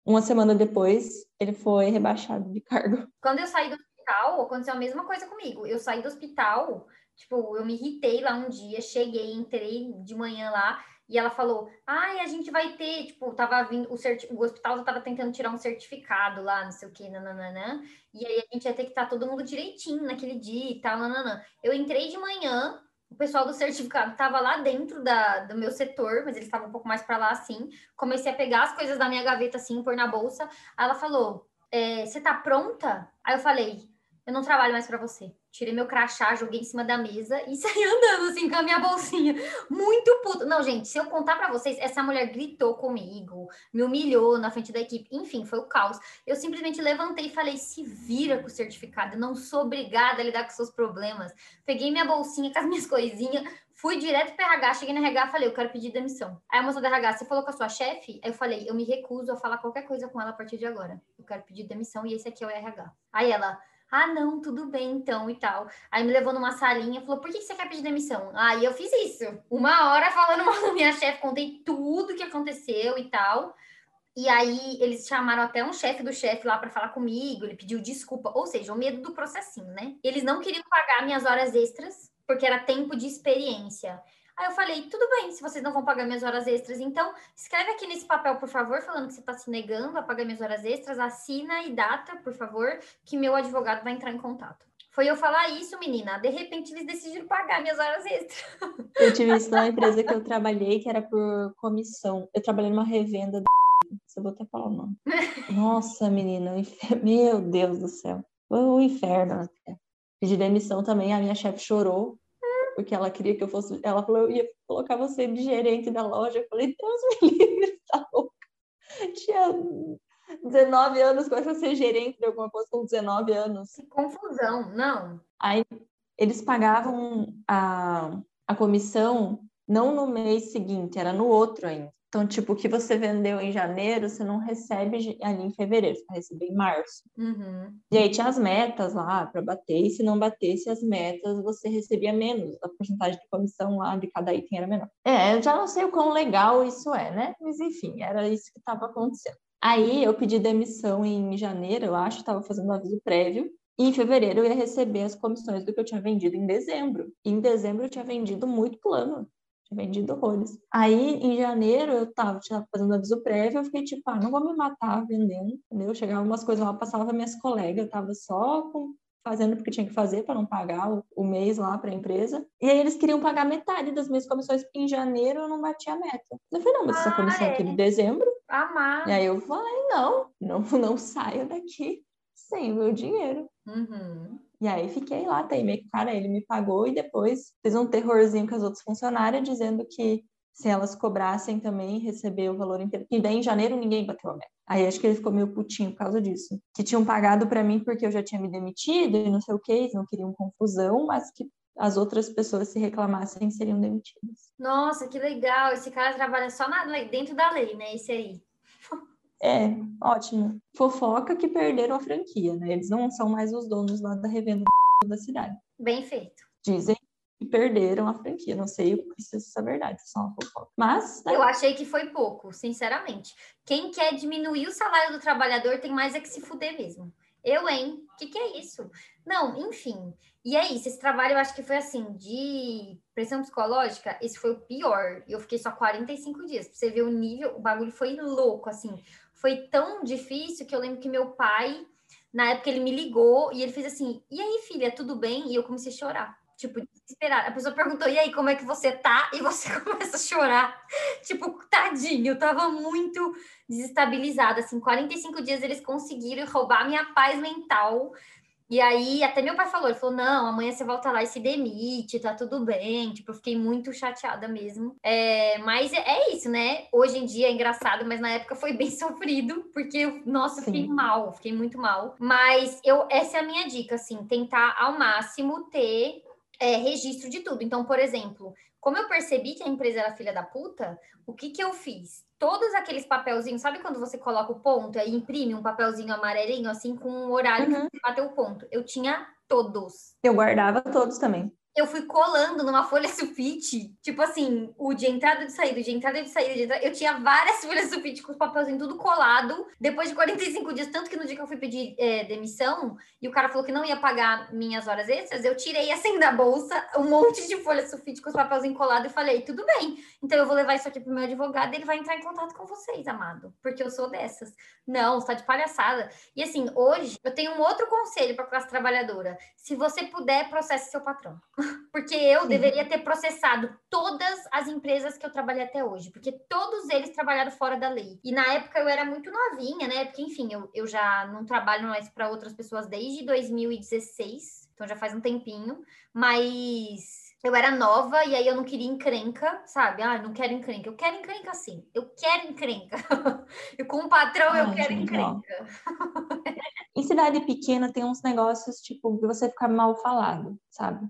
A: Uma semana depois, ele foi rebaixado de cargo.
B: Quando eu saí do hospital, aconteceu a mesma coisa comigo. Eu saí do hospital, Tipo, eu me irritei lá um dia, cheguei, entrei de manhã lá e ela falou: ai, a gente vai ter, tipo, tava vindo, o, certi o hospital tava tentando tirar um certificado lá, não sei o que, nananã, e aí a gente ia ter que estar tá todo mundo direitinho naquele dia e tal, nananã. Eu entrei de manhã, o pessoal do certificado tava lá dentro da, do meu setor, mas eles estavam um pouco mais para lá assim. Comecei a pegar as coisas da minha gaveta assim, pôr na bolsa. Aí ela falou: é, Você tá pronta? Aí eu falei: Eu não trabalho mais para você tirei meu crachá, joguei em cima da mesa e [LAUGHS] saí andando assim com a minha bolsinha. Muito puto. Não, gente, se eu contar para vocês, essa mulher gritou comigo, me humilhou na frente da equipe. Enfim, foi o caos. Eu simplesmente levantei e falei: se vira com o certificado, eu não sou obrigada a lidar com seus problemas. Peguei minha bolsinha com as minhas coisinhas, fui direto para RH, cheguei no RH falei: eu quero pedir demissão. Aí a moça do RH, você falou com a sua chefe? Aí eu falei: eu me recuso a falar qualquer coisa com ela a partir de agora. Eu quero pedir demissão e esse aqui é o RH. Aí ela ah, não, tudo bem então e tal. Aí me levou numa salinha, falou: por que você quer pedir demissão? Aí eu fiz isso. Uma hora falando [LAUGHS] mal da minha chefe, contei tudo que aconteceu e tal. E aí eles chamaram até um chefe do chefe lá para falar comigo, ele pediu desculpa, ou seja, o medo do processinho, né? Eles não queriam pagar minhas horas extras, porque era tempo de experiência. Aí eu falei, tudo bem, se vocês não vão pagar minhas horas extras, então escreve aqui nesse papel, por favor, falando que você está se negando a pagar minhas horas extras, assina e data, por favor, que meu advogado vai entrar em contato. Foi eu falar isso, menina. De repente eles decidiram pagar minhas horas extras.
A: Eu tive isso na empresa que eu trabalhei, que era por comissão. Eu trabalhei numa revenda. Eu vou até falar o nome. Nossa, menina, meu Deus do céu. O inferno. Pedi demissão também, a minha chefe chorou porque ela queria que eu fosse. Ela falou, eu ia colocar você de gerente da loja. Eu falei, Deus me livre, [LAUGHS] tá louca. Tinha 19 anos, começa a ser gerente de alguma coisa com 19 anos.
B: Que confusão, não.
A: Aí eles pagavam a, a comissão não no mês seguinte, era no outro ainda. Então, tipo, o que você vendeu em janeiro, você não recebe ali em fevereiro, você vai receber em março.
B: Uhum.
A: E aí tinha as metas lá para bater, e se não batesse as metas, você recebia menos. A porcentagem de comissão lá de cada item era menor. É, eu já não sei o quão legal isso é, né? Mas enfim, era isso que estava acontecendo. Aí eu pedi demissão em janeiro, eu acho, estava fazendo um aviso prévio. E em fevereiro eu ia receber as comissões do que eu tinha vendido em dezembro. E em dezembro eu tinha vendido muito plano vendido horrores. Aí, em janeiro, eu tava, fazendo aviso prévio, eu fiquei tipo, ah, não vou me matar vendendo, entendeu? Chegava umas coisas lá, passava minhas colegas, eu tava só com, fazendo porque tinha que fazer para não pagar o, o mês lá para a empresa. E aí eles queriam pagar metade das minhas comissões, porque em janeiro eu não bati a meta. Eu falei, não, mas essa ah, comissão é. aqui de dezembro.
B: Amar.
A: E aí eu falei, não, não, não saio daqui sem o meu dinheiro.
B: Uhum.
A: E aí fiquei lá, teimei com o cara, ele me pagou e depois fiz um terrorzinho com as outras funcionárias, dizendo que se elas cobrassem também, receber o valor inteiro. E daí em janeiro ninguém bateu a meta. Aí acho que ele ficou meio putinho por causa disso. Que tinham pagado para mim porque eu já tinha me demitido e não sei o que, eles não queriam confusão, mas que as outras pessoas se reclamassem seriam demitidas.
B: Nossa, que legal! Esse cara trabalha só na, dentro da lei, né? Esse aí.
A: É, ótimo. Fofoca que perderam a franquia, né? Eles não são mais os donos lá da revenda da cidade.
B: Bem feito.
A: Dizem que perderam a franquia. Não sei se isso é verdade, é só uma fofoca. Mas.
B: Né? Eu achei que foi pouco, sinceramente. Quem quer diminuir o salário do trabalhador tem mais é que se fuder mesmo. Eu, hein? O que, que é isso? Não, enfim. E é isso. Esse trabalho eu acho que foi assim, de pressão psicológica, esse foi o pior. Eu fiquei só 45 dias. Pra você ver o nível, o bagulho foi louco, assim foi tão difícil que eu lembro que meu pai, na época, ele me ligou e ele fez assim: E aí, filha, tudo bem? E eu comecei a chorar. Tipo, desesperada. A pessoa perguntou: E aí, como é que você tá? E você [LAUGHS] começa a chorar. Tipo, tadinho, eu tava muito desestabilizada. Assim, 45 dias eles conseguiram roubar minha paz mental e aí, até meu pai falou, ele falou, não, amanhã você volta lá e se demite, tá tudo bem. Tipo, eu fiquei muito chateada mesmo. É, mas é, é, isso, né? Hoje em dia é engraçado, mas na época foi bem [LAUGHS] sofrido, porque, nossa, eu fiquei mal, fiquei muito mal. Mas eu, essa é a minha dica, assim, tentar ao máximo ter é, registro de tudo. Então, por exemplo, como eu percebi que a empresa era filha da puta, o que que eu fiz? Todos aqueles papelzinhos, sabe quando você coloca o ponto e imprime um papelzinho amarelinho, assim, com um horário uhum. que você bateu o ponto? Eu tinha todos.
A: Eu guardava todos também
B: eu fui colando numa [LAUGHS] folha sulfite, tipo assim, o de entrada e de saída, de entrada e de saída, de entrada. Eu tinha várias [LAUGHS] folhas sulfite com os papelzinhos tudo colado, depois de 45 dias, tanto que no dia que eu fui pedir é, demissão, e o cara falou que não ia pagar minhas horas extras, eu tirei assim da bolsa um monte de folha sulfite com os papelzinhos colados e falei, tudo bem, então eu vou levar isso aqui pro meu advogado e ele vai entrar em contato com vocês, amado, porque eu sou dessas. Não, você tá de palhaçada. E assim, hoje eu tenho um outro conselho para classe trabalhadora. Se você puder, processe seu patrão. Porque eu Sim. deveria ter processado todas as empresas que eu trabalhei até hoje, porque todos eles trabalharam fora da lei. E na época eu era muito novinha, né? Porque, enfim, eu, eu já não trabalho mais para outras pessoas desde 2016, então já faz um tempinho, mas eu era nova e aí eu não queria encrenca, sabe? Ah, não quero encrenca. Eu quero encrenca sim. Eu quero encrenca. [LAUGHS] e com o patrão ah, eu quero encrenca.
A: em cidade pequena tem uns negócios, tipo, que você fica mal falado, sabe?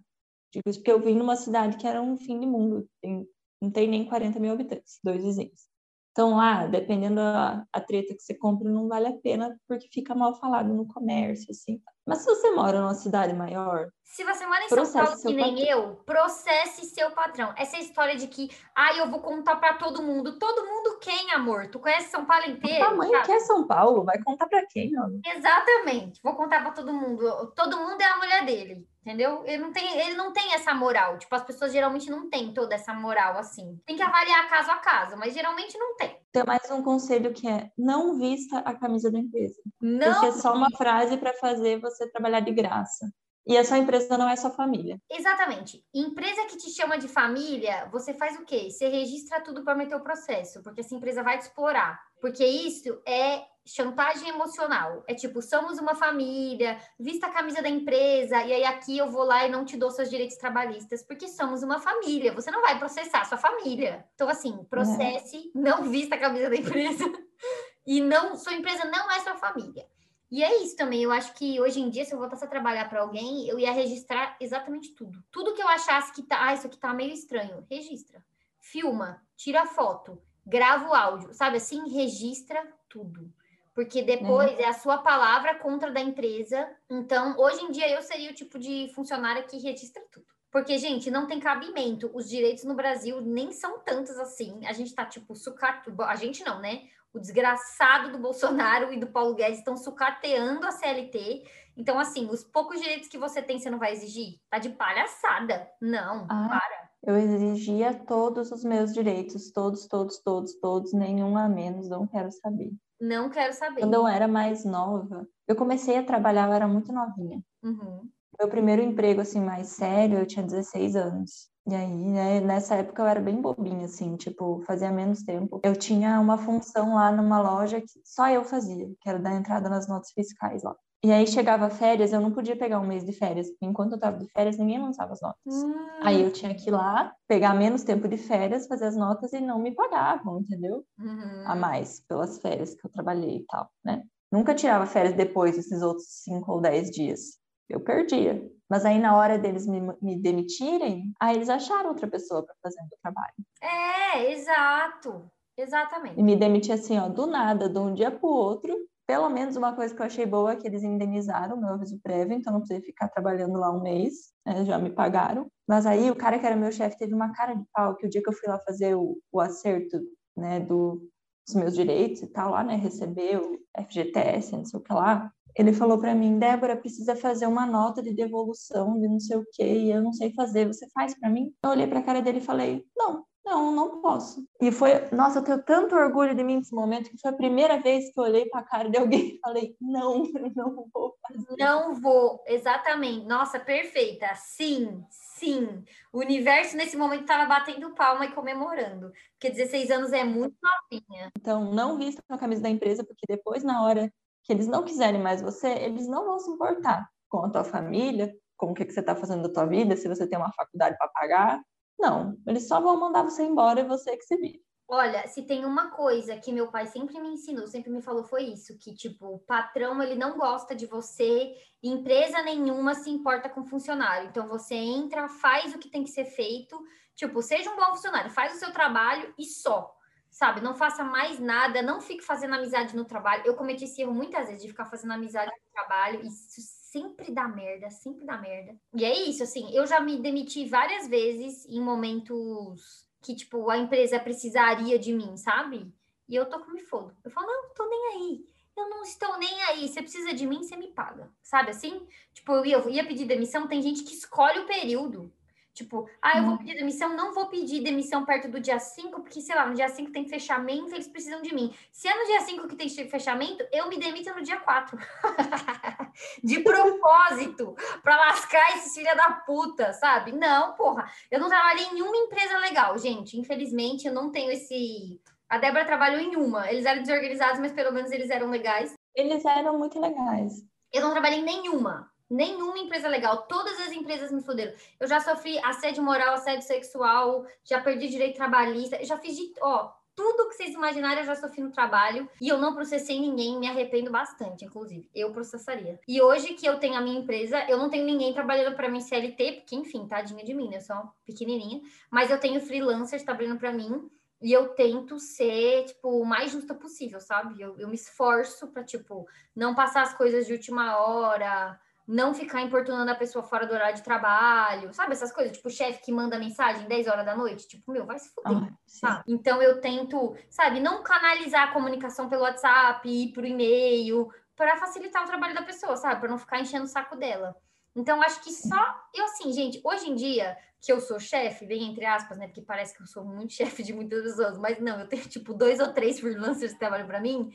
A: Digo isso porque eu vim numa cidade que era um fim de mundo. Tem, não tem nem 40 mil habitantes, dois vizinhos. Então lá, dependendo da a treta que você compra, não vale a pena porque fica mal falado no comércio, assim. Mas se você mora numa cidade maior.
B: Se você mora em São Paulo, que nem patrão. eu, processe seu patrão. Essa história de que, ah, eu vou contar para todo mundo. Todo mundo quem, amor? Tu conhece São Paulo inteiro?
A: A mãe quer São Paulo, vai contar para quem, não?
B: Exatamente. Vou contar para todo mundo. Todo mundo é a mulher dele. Entendeu? Ele não, tem, ele não tem essa moral. Tipo, as pessoas geralmente não têm toda essa moral assim. Tem que avaliar caso a caso, mas geralmente não tem.
A: Tem mais um conselho que é não vista a camisa da empresa. Não. Porque é só uma frase para fazer você trabalhar de graça. E a sua empresa não é sua família.
B: Exatamente. Empresa que te chama de família, você faz o quê? Você registra tudo para meter o processo, porque essa empresa vai te explorar. Porque isso é chantagem emocional. É tipo, somos uma família, vista a camisa da empresa, e aí aqui eu vou lá e não te dou seus direitos trabalhistas, porque somos uma família. Você não vai processar sua família. Então, assim, processe, não vista a camisa da empresa, [LAUGHS] e não, sua empresa não é sua família. E é isso também. Eu acho que hoje em dia, se eu voltasse a trabalhar para alguém, eu ia registrar exatamente tudo. Tudo que eu achasse que tá, ah, isso aqui tá meio estranho, registra. Filma, tira foto grava o áudio, sabe assim? Registra tudo. Porque depois é. é a sua palavra contra da empresa. Então, hoje em dia, eu seria o tipo de funcionária que registra tudo. Porque, gente, não tem cabimento. Os direitos no Brasil nem são tantos assim. A gente tá, tipo, sucato. A gente não, né? O desgraçado do Bolsonaro e do Paulo Guedes estão sucateando a CLT. Então, assim, os poucos direitos que você tem, você não vai exigir? Tá de palhaçada. Não, ah, para.
A: Eu exigia todos os meus direitos, todos, todos, todos, todos, nenhum a menos, não quero saber.
B: Não quero saber.
A: Quando eu era mais nova, eu comecei a trabalhar, eu era muito novinha. Uhum. Meu primeiro emprego, assim, mais sério, eu tinha 16 anos. E aí, né, nessa época eu era bem bobinha, assim, tipo, fazia menos tempo. Eu tinha uma função lá numa loja que só eu fazia, que era dar entrada nas notas fiscais lá. E aí chegava férias, eu não podia pegar um mês de férias, porque enquanto eu tava de férias, ninguém lançava as notas. Hum. Aí eu tinha que ir lá, pegar menos tempo de férias, fazer as notas e não me pagavam, entendeu? Uhum. A mais, pelas férias que eu trabalhei e tal, né? Nunca tirava férias depois desses outros cinco ou dez dias. Eu perdia. Mas aí, na hora deles me, me demitirem, aí eles acharam outra pessoa para fazer o meu trabalho.
B: É, exato. Exatamente.
A: E me demitir assim, ó, do nada, de um dia para o outro, pelo menos uma coisa que eu achei boa é que eles indenizaram o meu aviso prévio, então não precisei ficar trabalhando lá um mês, né, já me pagaram. Mas aí o cara que era meu chefe teve uma cara de pau que o dia que eu fui lá fazer o, o acerto né, do, dos meus direitos e tal, lá, né, receber o FGTS, não sei o que lá, ele falou para mim, Débora, precisa fazer uma nota de devolução de não sei o que, e eu não sei fazer, você faz para mim? Eu olhei para a cara dele e falei, não, não, não posso. E foi, nossa, eu tenho tanto orgulho de mim nesse momento que foi a primeira vez que eu olhei para a cara de alguém e falei: não, [LAUGHS] não vou fazer.
B: Não vou, exatamente. Nossa, perfeita. Sim, sim. O universo nesse momento estava batendo palma e comemorando, porque 16 anos é muito novinha.
A: Então, não vista a camisa da empresa, porque depois, na hora que eles não quiserem mais você, eles não vão se importar com a tua família, com o que, que você está fazendo da tua vida, se você tem uma faculdade para pagar não, eles só vão mandar você embora e você que se vira.
B: Olha, se tem uma coisa que meu pai sempre me ensinou, sempre me falou foi isso, que tipo, o patrão ele não gosta de você, empresa nenhuma se importa com funcionário. Então você entra, faz o que tem que ser feito, tipo, seja um bom funcionário, faz o seu trabalho e só. Sabe, não faça mais nada, não fique fazendo amizade no trabalho. Eu cometi esse erro muitas vezes de ficar fazendo amizade no trabalho, e isso sempre dá merda, sempre dá merda. E é isso, assim, eu já me demiti várias vezes em momentos que, tipo, a empresa precisaria de mim, sabe? E eu tô com me fodo. Eu falo, não, tô nem aí. Eu não estou nem aí. Você precisa de mim, você me paga. Sabe assim? Tipo, eu ia, eu ia pedir demissão, tem gente que escolhe o período. Tipo, ah, eu vou uhum. pedir demissão, não vou pedir demissão perto do dia 5, porque, sei lá, no dia 5 tem fechamento, eles precisam de mim. Se é no dia 5 que tem fechamento, eu me demito no dia 4. [LAUGHS] de propósito, para lascar esses filha da puta, sabe? Não, porra. Eu não trabalhei em nenhuma empresa legal, gente. Infelizmente, eu não tenho esse. A Débora trabalhou em uma. Eles eram desorganizados, mas pelo menos eles eram legais.
A: Eles eram muito legais.
B: Eu não trabalhei em nenhuma nenhuma empresa legal. Todas as empresas me fuderam. Eu já sofri assédio moral, assédio sexual, já perdi direito trabalhista, já fiz de. Ó, tudo que vocês imaginarem eu já sofri no trabalho e eu não processei ninguém, me arrependo bastante, inclusive. Eu processaria. E hoje que eu tenho a minha empresa, eu não tenho ninguém trabalhando para mim CLT, porque enfim, tadinha de mim, né? Eu sou pequenininha, mas eu tenho freelancers trabalhando para mim. E eu tento ser, tipo, o mais justa possível, sabe? Eu, eu me esforço para, tipo, não passar as coisas de última hora, não ficar importunando a pessoa fora do horário de trabalho, sabe? Essas coisas, tipo, o chefe que manda mensagem 10 horas da noite, tipo, meu, vai se fuder. Ah, então eu tento, sabe, não canalizar a comunicação pelo WhatsApp, ir pro e-mail, para facilitar o trabalho da pessoa, sabe? Para não ficar enchendo o saco dela. Então, acho que só. Eu, assim, gente, hoje em dia, que eu sou chefe, bem entre aspas, né? Porque parece que eu sou muito [LAUGHS] chefe de muitas pessoas, mas não, eu tenho, tipo, dois ou três freelancers que trabalham para mim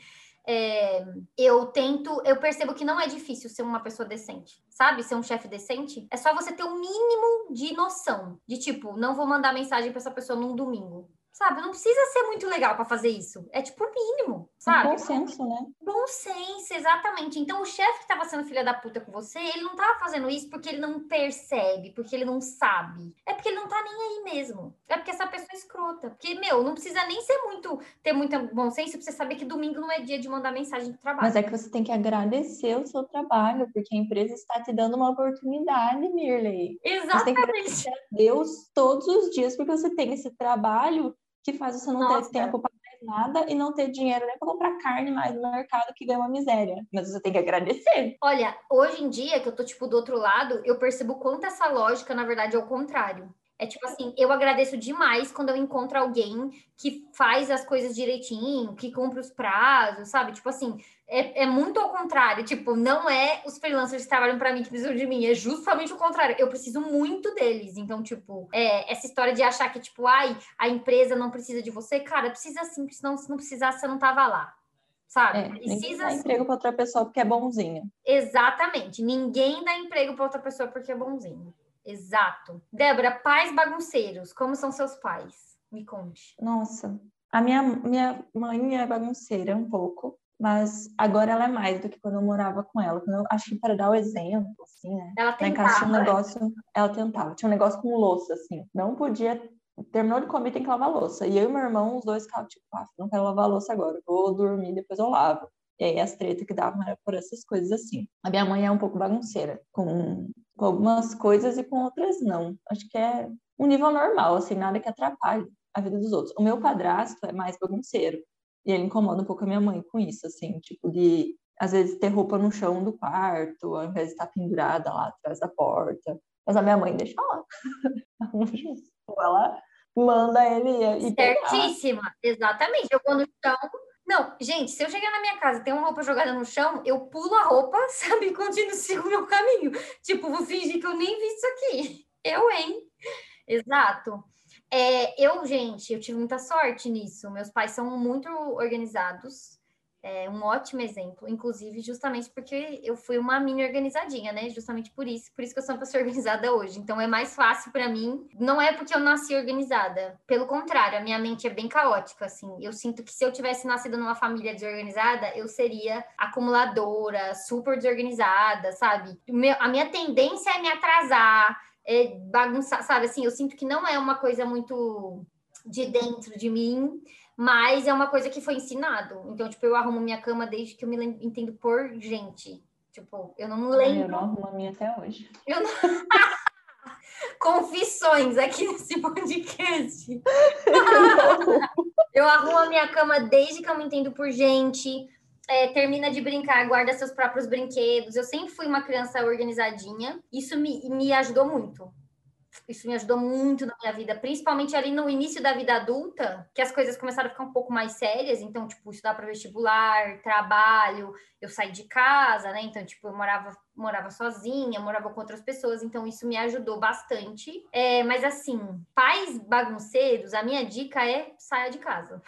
B: é, eu tento, eu percebo que não é difícil ser uma pessoa decente, sabe? Ser um chefe decente. É só você ter o um mínimo de noção, de tipo, não vou mandar mensagem para essa pessoa num domingo. Sabe? Não precisa ser muito legal para fazer isso. É tipo o mínimo, sabe?
A: Bom senso, né?
B: Bom senso, exatamente. Então, o chefe que tava sendo filha da puta com você, ele não tava fazendo isso porque ele não percebe, porque ele não sabe. É porque ele não tá nem aí mesmo. É porque essa pessoa é escrota. Porque, meu, não precisa nem ser muito, ter muito bom senso pra você saber que domingo não é dia de mandar mensagem do trabalho.
A: Mas é que você tem que agradecer o seu trabalho, porque a empresa está te dando uma oportunidade, Mirley.
B: Exatamente. Você tem que agradecer
A: a Deus todos os dias, porque você tem esse trabalho que faz você não Nossa. ter tempo para mais nada e não ter dinheiro nem para comprar carne mais no mercado que ganha uma miséria. Mas você tem que agradecer.
B: Olha, hoje em dia que eu tô tipo do outro lado, eu percebo quanto essa lógica na verdade é o contrário. É tipo assim, eu agradeço demais quando eu encontro alguém que faz as coisas direitinho, que cumpre os prazos, sabe? Tipo assim, é, é muito ao contrário. Tipo, não é os freelancers que trabalham para mim que precisam de mim, é justamente o contrário. Eu preciso muito deles. Então, tipo, é, essa história de achar que, tipo, ai, a empresa não precisa de você, cara, precisa sim, porque senão se não precisasse, você não tava lá. Sabe?
A: É, precisa dá emprego para outra pessoa porque é bonzinho.
B: Exatamente. Ninguém dá emprego para outra pessoa porque é bonzinho. Exato. Débora, pais bagunceiros, como são seus pais? Me conte.
A: Nossa, a minha, minha mãe é bagunceira um pouco, mas agora ela é mais do que quando eu morava com ela. Eu, acho que para dar o exemplo, assim, né?
B: Ela tentava. Lá em
A: casa tinha um negócio, ela tentava, tinha um negócio com louça, assim. Não podia, terminou de comer, tem que lavar louça. E eu e meu irmão, os dois ficavam tipo, ah, não quero lavar louça agora, vou dormir, depois eu lavo. E aí as tretas que davam era por essas coisas assim. A minha mãe é um pouco bagunceira, com com algumas coisas e com outras não. Acho que é um nível normal, assim, nada que atrapalhe a vida dos outros. O meu padrasto é mais bagunceiro e ele incomoda um pouco a minha mãe com isso, assim, tipo de às vezes ter roupa no chão do quarto, ao invés de estar pendurada lá atrás da porta. Mas a minha mãe deixa lá. [LAUGHS] Ela manda ele ir
B: Certíssima, pegar. exatamente. Eu vou no chão, não, gente, se eu chegar na minha casa e tem uma roupa jogada no chão, eu pulo a roupa, [LAUGHS] sabe? E continuo, sigo o meu caminho. Tipo, vou fingir que eu nem vi isso aqui. Eu, hein? Exato. É, eu, gente, eu tive muita sorte nisso. Meus pais são muito organizados é um ótimo exemplo, inclusive justamente porque eu fui uma mini organizadinha, né? Justamente por isso, por isso que eu sou uma pessoa [LAUGHS] organizada hoje. Então é mais fácil para mim. Não é porque eu nasci organizada, pelo contrário, a minha mente é bem caótica, assim. Eu sinto que se eu tivesse nascido numa família desorganizada, eu seria acumuladora, super desorganizada, sabe? A minha tendência é me atrasar, é bagunçar, sabe? Assim, eu sinto que não é uma coisa muito de dentro de mim mas é uma coisa que foi ensinado. Então, tipo, eu arrumo minha cama desde que eu me entendo por gente. Tipo, eu não lembro.
A: Eu não arrumo a minha até hoje.
B: Eu não... [LAUGHS] Confissões aqui nesse podcast. [LAUGHS] eu arrumo a minha cama desde que eu me entendo por gente. É, termina de brincar, guarda seus próprios brinquedos. Eu sempre fui uma criança organizadinha. Isso me, me ajudou muito isso me ajudou muito na minha vida, principalmente ali no início da vida adulta, que as coisas começaram a ficar um pouco mais sérias, então, tipo, estudar para vestibular, trabalho, eu saí de casa, né? Então, tipo, eu morava, morava sozinha, morava com outras pessoas, então isso me ajudou bastante. É, mas assim, pais bagunceiros, a minha dica é saia de casa.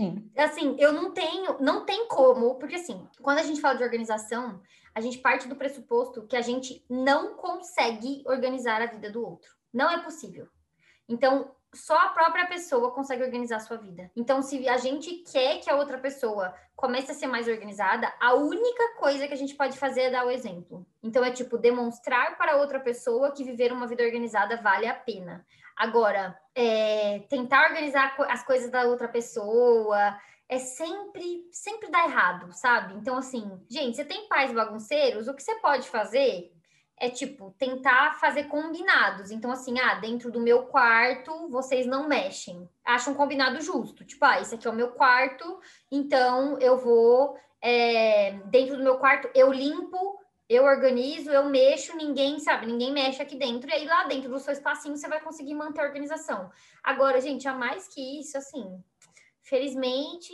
A: Sim.
B: Assim, eu não tenho, não tem como, porque assim, quando a gente fala de organização, a gente parte do pressuposto que a gente não consegue organizar a vida do outro. Não é possível. Então, só a própria pessoa consegue organizar a sua vida. Então, se a gente quer que a outra pessoa comece a ser mais organizada, a única coisa que a gente pode fazer é dar o exemplo. Então, é tipo demonstrar para outra pessoa que viver uma vida organizada vale a pena. Agora, é, tentar organizar as coisas da outra pessoa, é sempre, sempre dá errado, sabe? Então, assim, gente, você tem pais bagunceiros, o que você pode fazer é, tipo, tentar fazer combinados. Então, assim, ah, dentro do meu quarto, vocês não mexem. Acha um combinado justo. Tipo, ah, esse aqui é o meu quarto, então eu vou, é, dentro do meu quarto, eu limpo, eu organizo, eu mexo, ninguém, sabe, ninguém mexe aqui dentro. E aí, lá dentro do seu espacinho, você vai conseguir manter a organização. Agora, gente, a mais que isso, assim, felizmente,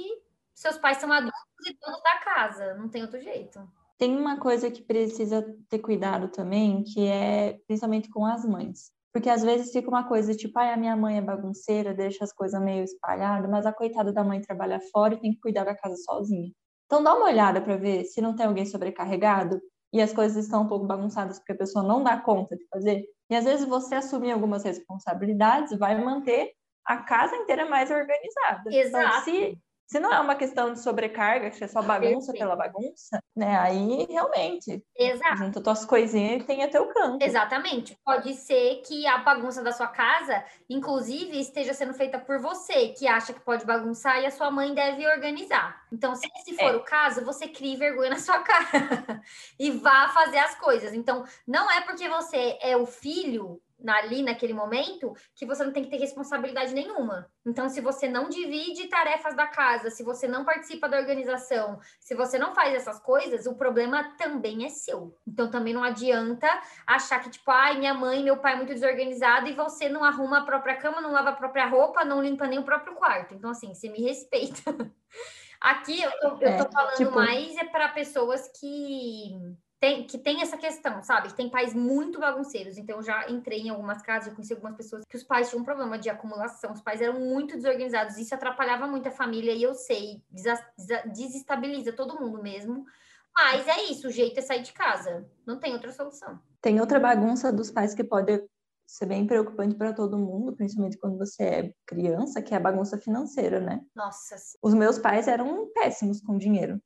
B: seus pais são adultos e donos da casa, não tem outro jeito.
A: Tem uma coisa que precisa ter cuidado também, que é principalmente com as mães. Porque às vezes fica uma coisa tipo, ah, a minha mãe é bagunceira, deixa as coisas meio espalhadas, mas a coitada da mãe trabalha fora e tem que cuidar da casa sozinha. Então dá uma olhada para ver se não tem alguém sobrecarregado e as coisas estão um pouco bagunçadas porque a pessoa não dá conta de fazer. E às vezes você assumir algumas responsabilidades vai manter a casa inteira mais organizada.
B: Então, Exato.
A: Então, se, se não é uma questão de sobrecarga, que é só bagunça Perfeito. pela bagunça, né? Aí realmente.
B: Exato.
A: Junta tuas coisinhas e tenha teu canto.
B: Exatamente. Pode ser que a bagunça da sua casa, inclusive, esteja sendo feita por você, que acha que pode bagunçar e a sua mãe deve organizar. Então, se esse for é. o caso, você crie vergonha na sua [LAUGHS] cara e vá fazer as coisas. Então, não é porque você é o filho ali naquele momento que você não tem que ter responsabilidade nenhuma. Então, se você não divide tarefas da casa, se você não participa da organização, se você não faz essas coisas, o problema também é seu. Então, também não adianta achar que, tipo, ai, minha mãe, meu pai é muito desorganizado e você não arruma a própria cama, não lava a própria roupa, não limpa nem o próprio quarto. Então, assim, você me respeita. [LAUGHS] Aqui eu tô, eu tô é, falando tipo... mais é para pessoas que tem, que tem essa questão, sabe? Tem pais muito bagunceiros. Então, eu já entrei em algumas casas, já conheci algumas pessoas que os pais tinham um problema de acumulação, os pais eram muito desorganizados, isso atrapalhava muito a família, e eu sei, desestabiliza todo mundo mesmo. Mas é isso, o jeito é sair de casa. Não tem outra solução.
A: Tem outra bagunça dos pais que pode ser bem preocupante para todo mundo, principalmente quando você é criança, que é a bagunça financeira, né?
B: Nossa.
A: Os meus pais eram péssimos com dinheiro.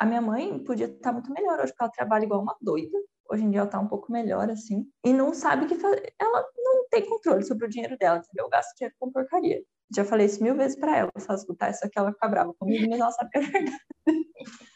A: A minha mãe podia estar muito melhor hoje, porque ela trabalha igual uma doida. Hoje em dia ela está um pouco melhor, assim. E não sabe que fazer. Ela não tem controle sobre o dinheiro dela, entendeu? Gasta dinheiro com porcaria. Já falei isso mil vezes para ela. Se ela escutar isso aqui, ela fica brava comigo, mas ela sabe que é verdade. [LAUGHS]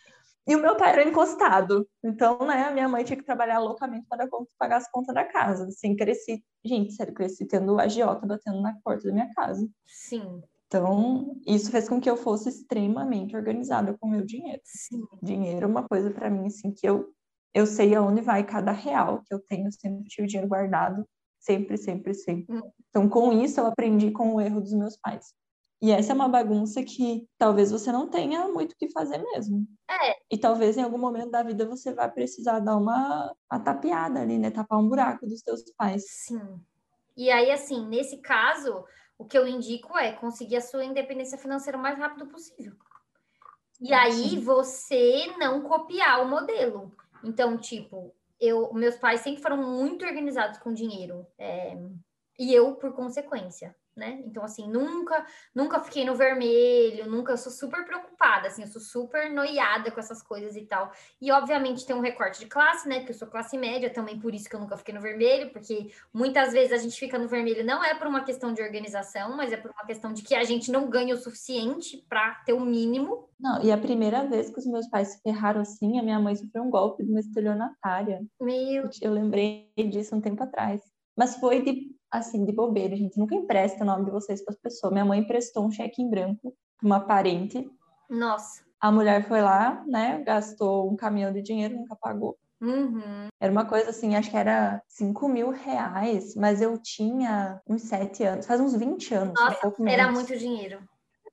A: E o meu pai era encostado. Então, né, a minha mãe tinha que trabalhar loucamente para pagar as contas da casa. Assim, cresci. Gente, sério, cresci tendo agiota batendo na porta da minha casa.
B: Sim.
A: Então, isso fez com que eu fosse extremamente organizada com o meu dinheiro.
B: Sim.
A: Dinheiro é uma coisa para mim, assim, que eu, eu sei aonde vai cada real que eu tenho, sempre tive dinheiro guardado, sempre, sempre, sempre. Hum. Então, com isso, eu aprendi com o erro dos meus pais. E essa é uma bagunça que talvez você não tenha muito o que fazer mesmo.
B: É.
A: E talvez em algum momento da vida você vai precisar dar uma, uma tapeada ali, né? Tapar um buraco dos teus pais.
B: Sim. E aí, assim, nesse caso, o que eu indico é conseguir a sua independência financeira o mais rápido possível. E aí Sim. você não copiar o modelo. Então, tipo, eu, meus pais sempre foram muito organizados com dinheiro. É, e eu, por consequência né? Então, assim, nunca, nunca fiquei no vermelho, nunca, eu sou super preocupada, assim, eu sou super noiada com essas coisas e tal. E, obviamente, tem um recorte de classe, né? Porque eu sou classe média, também por isso que eu nunca fiquei no vermelho, porque muitas vezes a gente fica no vermelho não é por uma questão de organização, mas é por uma questão de que a gente não ganha o suficiente para ter o mínimo.
A: Não, e a primeira vez que os meus pais se ferraram assim, a minha mãe sofreu um golpe de uma estelionatária.
B: Meu.
A: Eu lembrei disso um tempo atrás. Mas foi de assim, de bobeira, gente. Nunca empresta o nome de vocês para as pessoas. Minha mãe emprestou um cheque em branco para uma parente.
B: Nossa.
A: A mulher foi lá, né? Gastou um caminhão de dinheiro, nunca pagou.
B: Uhum.
A: Era uma coisa assim, acho que era 5 mil reais, mas eu tinha uns 7 anos, faz uns 20 anos.
B: Nossa, um era muito dinheiro.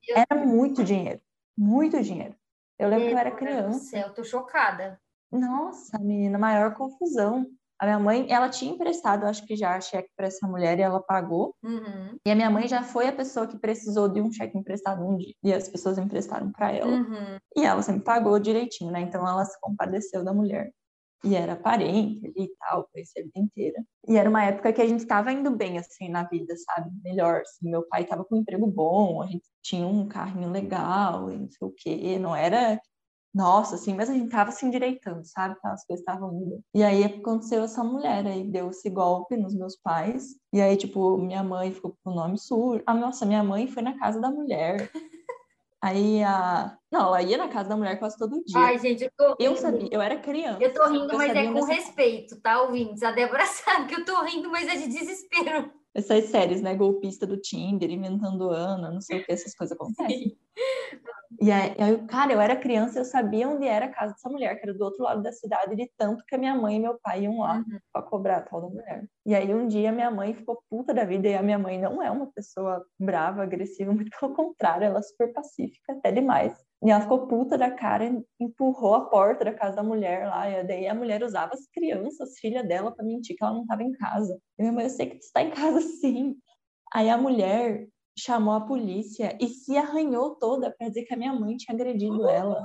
A: Eu... Era muito dinheiro, muito dinheiro. Eu lembro Meu que eu era criança.
B: Eu tô chocada.
A: Nossa, menina, maior confusão. A minha mãe, ela tinha emprestado, acho que já, cheque para essa mulher e ela pagou.
B: Uhum.
A: E a minha mãe já foi a pessoa que precisou de um cheque emprestado um dia. E as pessoas emprestaram para ela.
B: Uhum.
A: E ela sempre pagou direitinho, né? Então ela se compadeceu da mulher. E era parente ali e tal, conhecia a vida inteira. E era uma época que a gente estava indo bem, assim, na vida, sabe? Melhor, assim. Meu pai estava com um emprego bom, a gente tinha um carrinho legal e não sei o quê. Não era nossa, assim, mas a gente tava se endireitando, sabe? As coisas estavam indo. E aí aconteceu essa mulher, aí deu esse golpe nos meus pais. E aí, tipo, minha mãe ficou com o nome sujo. Ah, nossa, minha mãe foi na casa da mulher. [LAUGHS] Aí a. Não, ela ia na casa da mulher quase todo dia.
B: Ai, gente, eu tô rindo.
A: Eu sabia, eu era criança.
B: Eu tô rindo, mas é com dessa... respeito, tá, ouvintes? A Débora [LAUGHS] sabe que eu tô rindo, mas é de desespero.
A: Essas séries, né? Golpista do Tinder, inventando Ana, não sei o que, essas coisas acontecem. E aí, cara, eu era criança, eu sabia onde era a casa dessa mulher, que era do outro lado da cidade, de tanto que a minha mãe e meu pai iam lá uhum. para cobrar a tal da mulher. E aí um dia minha mãe ficou puta da vida, e a minha mãe não é uma pessoa brava, agressiva, muito pelo contrário, ela é super pacífica, até demais. E ela ficou puta da cara, empurrou a porta da casa da mulher lá, e daí a mulher usava as crianças, filha dela, para mentir que ela não estava em casa. E minha mãe, eu sei que tu está em casa [LAUGHS] sim. Aí a mulher chamou a polícia e se arranhou toda para dizer que a minha mãe tinha agredido ela.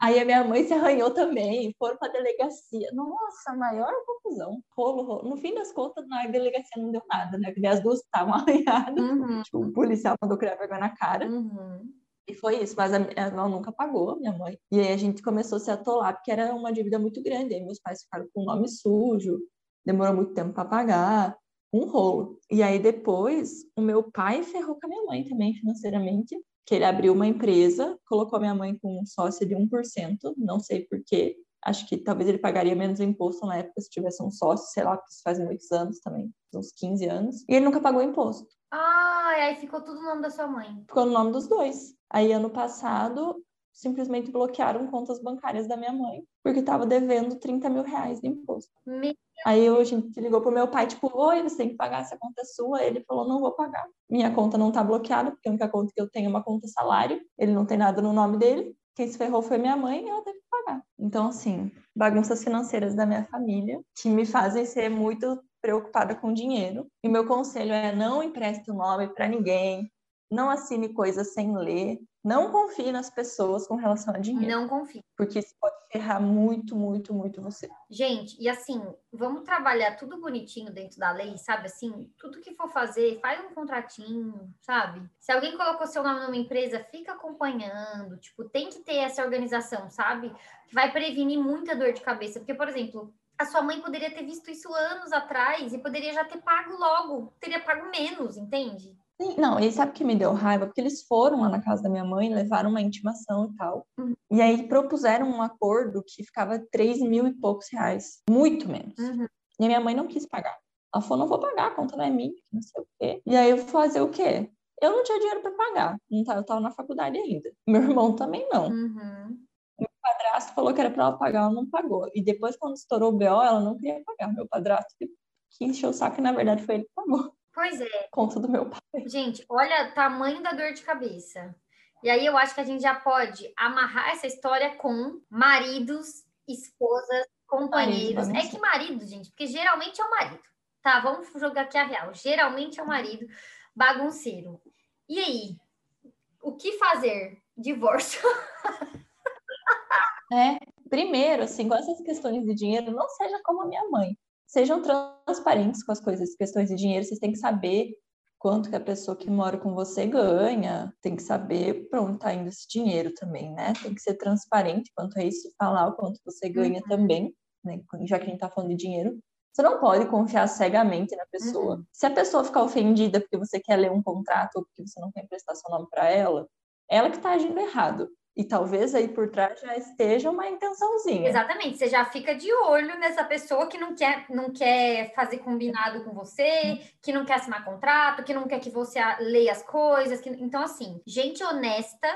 A: Aí a minha mãe se arranhou também, foram para delegacia. Nossa, maior confusão. Rolo, rolo. No fim das contas, na delegacia não deu nada, né? Porque as duas estavam [LAUGHS] arranhadas.
B: Uhum.
A: Tipo, o policial mandou criar vergonha na cara.
B: Uhum.
A: E foi isso, mas ela nunca pagou, minha mãe. E aí a gente começou a se atolar, porque era uma dívida muito grande. Aí meus pais ficaram com o nome sujo, demorou muito tempo para pagar um rolo. E aí depois, o meu pai ferrou com a minha mãe também financeiramente, que ele abriu uma empresa, colocou a minha mãe com um sócio de 1%, não sei porquê. Acho que talvez ele pagaria menos imposto na época se tivesse um sócio, sei lá, porque isso faz muitos anos também, uns 15 anos. E ele nunca pagou imposto.
B: Ah, aí ficou tudo no nome da sua mãe.
A: Ficou no nome dos dois. Aí ano passado, simplesmente bloquearam contas bancárias da minha mãe, porque estava devendo 30 mil reais de imposto.
B: Meu
A: Aí a gente ligou pro meu pai, tipo, oi, você tem que pagar essa conta sua. Ele falou, não vou pagar. Minha conta não tá bloqueada, porque a única conta que eu tenho é uma conta salário. Ele não tem nada no nome dele. Quem se ferrou foi minha mãe e ela teve que pagar. Então, assim, bagunças financeiras da minha família que me fazem ser muito preocupada com dinheiro. E meu conselho é não empreste o nome para ninguém, não assine coisas sem ler, não confie nas pessoas com relação a dinheiro.
B: Não confie.
A: Porque isso pode ferrar muito, muito, muito você.
B: Gente, e assim, vamos trabalhar tudo bonitinho dentro da lei, sabe? Assim, tudo que for fazer, faz um contratinho, sabe? Se alguém colocou seu nome numa empresa, fica acompanhando. Tipo, tem que ter essa organização, sabe? Que vai prevenir muita dor de cabeça. Porque, por exemplo, a sua mãe poderia ter visto isso anos atrás e poderia já ter pago logo, teria pago menos, entende?
A: Sim, não, e sabe o que me deu raiva? Porque eles foram lá na casa da minha mãe, levaram uma intimação e tal.
B: Uhum.
A: E aí propuseram um acordo que ficava 3 mil e poucos reais. Muito menos.
B: Uhum.
A: E a minha mãe não quis pagar. Ela falou, não vou pagar, a conta não é minha, não sei o quê. E aí eu vou fazer o quê? Eu não tinha dinheiro para pagar. Não tá, eu estava na faculdade ainda. Meu irmão também não.
B: Uhum.
A: Meu padrasto falou que era para ela pagar, ela não pagou. E depois, quando estourou o BO, ela não queria pagar. Meu padrasto que encheu o saco e, na verdade, foi ele que pagou.
B: Pois é.
A: Conta do meu pai.
B: Gente, olha o tamanho da dor de cabeça. E aí eu acho que a gente já pode amarrar essa história com maridos, esposas, companheiros.
A: Marido,
B: é que marido, gente, porque geralmente é o marido. Tá, vamos jogar aqui a real. Geralmente é o marido bagunceiro. E aí? O que fazer? Divórcio. [LAUGHS]
A: É, primeiro, assim, com essas questões de dinheiro, não seja como a minha mãe. Sejam transparentes com as coisas, questões de dinheiro, vocês têm que saber quanto que a pessoa que mora com você ganha, tem que saber para onde está indo esse dinheiro também, né? Tem que ser transparente quanto a isso, falar o quanto você ganha
B: Uhum.
A: também, né? Já que a gente está falando de dinheiro. Você não pode confiar cegamente na pessoa.
B: Uhum.
A: Se a pessoa ficar ofendida porque você quer ler um contrato ou porque você não quer emprestar seu nome para ela, ela que está agindo errado. E talvez aí por trás já esteja uma intençãozinha.
B: Exatamente, você já fica de olho nessa pessoa que não quer, não quer fazer combinado com você, que não quer assinar contrato, que não quer que você leia as coisas. que- Então, assim, gente honesta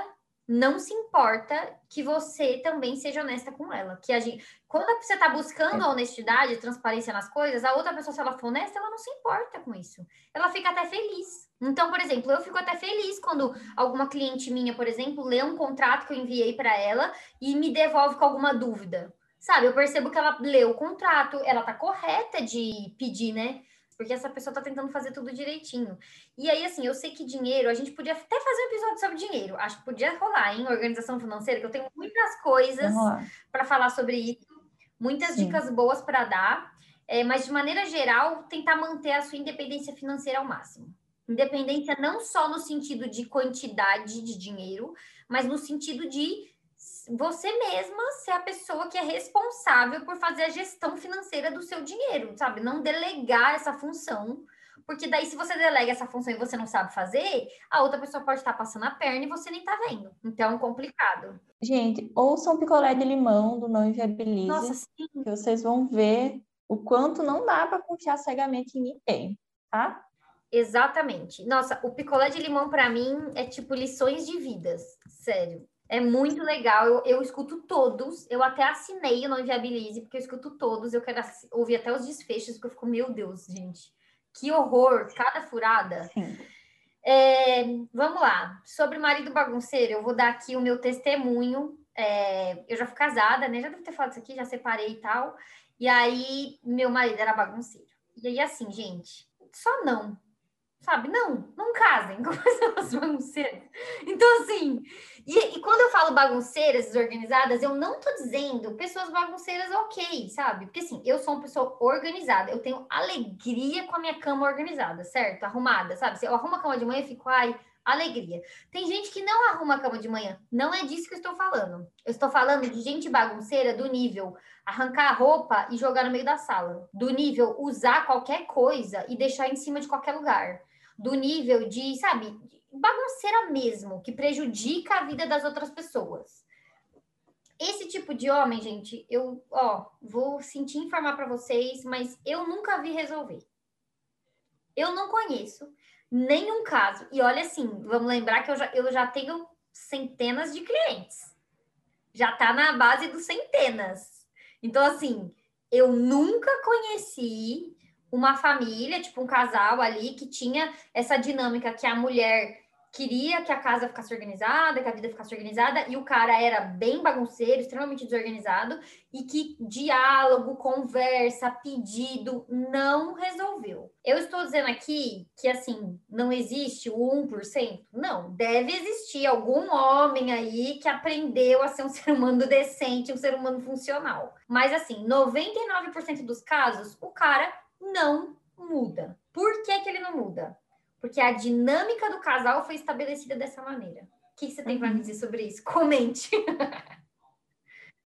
B: não se importa que você também seja honesta com ela. Que a gente, quando você está buscando a honestidade, transparência nas coisas, a outra pessoa, se ela for honesta, ela não se importa com isso. Ela fica até feliz. Então, por exemplo, eu fico até feliz quando alguma cliente minha, por exemplo, lê um contrato que eu enviei para ela e me devolve com alguma dúvida. Sabe, eu percebo que ela leu o contrato, ela tá correta de pedir, né? Porque essa pessoa tá tentando fazer tudo direitinho. E aí, assim, eu sei que dinheiro, a gente podia até fazer um episódio sobre dinheiro. Acho que podia rolar, hein? Organização financeira, que eu tenho muitas coisas para falar sobre isso, muitas
A: Sim.
B: dicas boas para dar, é, mas de maneira geral, tentar manter a sua independência financeira ao máximo. Independência não só no sentido de quantidade de dinheiro, mas no sentido de você mesma ser a pessoa que é responsável por fazer a gestão financeira do seu dinheiro, sabe? Não delegar essa função, porque daí se você delega essa função e você não sabe fazer, a outra pessoa pode estar passando a perna e você nem tá vendo. Então, é complicado.
A: Gente, ouçam picolé de limão do Não Inviabilize,
B: Nossa, sim.
A: que vocês vão ver o quanto não dá para confiar cegamente em ninguém, tá?
B: Exatamente. Nossa, o picolé de limão para mim é tipo lições de vidas, sério. É muito legal. Eu, eu escuto todos. Eu até assinei o Não Inviabilize, porque eu escuto todos. Eu quero ouvir até os desfechos, porque eu fico, meu Deus, gente. Que horror, cada furada.
A: Sim.
B: É, vamos lá. Sobre marido bagunceiro, eu vou dar aqui o meu testemunho. É, eu já fui casada, né? Já devo ter falado isso aqui, já separei e tal. E aí, meu marido era bagunceiro. E aí, assim, gente, só não. Sabe? Não, não casem [LAUGHS] com pessoas bagunceiras. Então, assim, e, e quando eu falo bagunceiras, desorganizadas, eu não tô dizendo pessoas bagunceiras ok, sabe? Porque assim, eu sou uma pessoa organizada, eu tenho alegria com a minha cama organizada, certo? Arrumada, sabe? Se eu arrumo a cama de manhã, eu fico, ai, alegria. Tem gente que não arruma a cama de manhã. Não é disso que eu estou falando. Eu estou falando de gente bagunceira do nível arrancar a roupa e jogar no meio da sala. Do nível usar qualquer coisa e deixar em cima de qualquer lugar. Do nível de, sabe, bagunceira mesmo, que prejudica a vida das outras pessoas. Esse tipo de homem, gente, eu, ó, vou sentir informar para vocês, mas eu nunca vi resolver. Eu não conheço nenhum caso. E olha assim, vamos lembrar que eu já, eu já tenho centenas de clientes. Já tá na base dos centenas. Então, assim, eu nunca conheci uma família, tipo um casal ali, que tinha essa dinâmica que a mulher queria que a casa ficasse organizada, que a vida ficasse organizada, e o cara era bem bagunceiro, extremamente desorganizado, e que diálogo, conversa, pedido não resolveu. Eu estou dizendo aqui que, assim, não existe o 1%? Não, deve existir algum homem aí que aprendeu a ser um [LAUGHS] ser humano decente, um ser humano funcional. Mas, assim, 99% dos casos, o cara não muda. Por que, que ele não muda? Porque a dinâmica do casal foi estabelecida dessa maneira. O que você tem para me uhum. dizer sobre isso? [LAUGHS] Comente.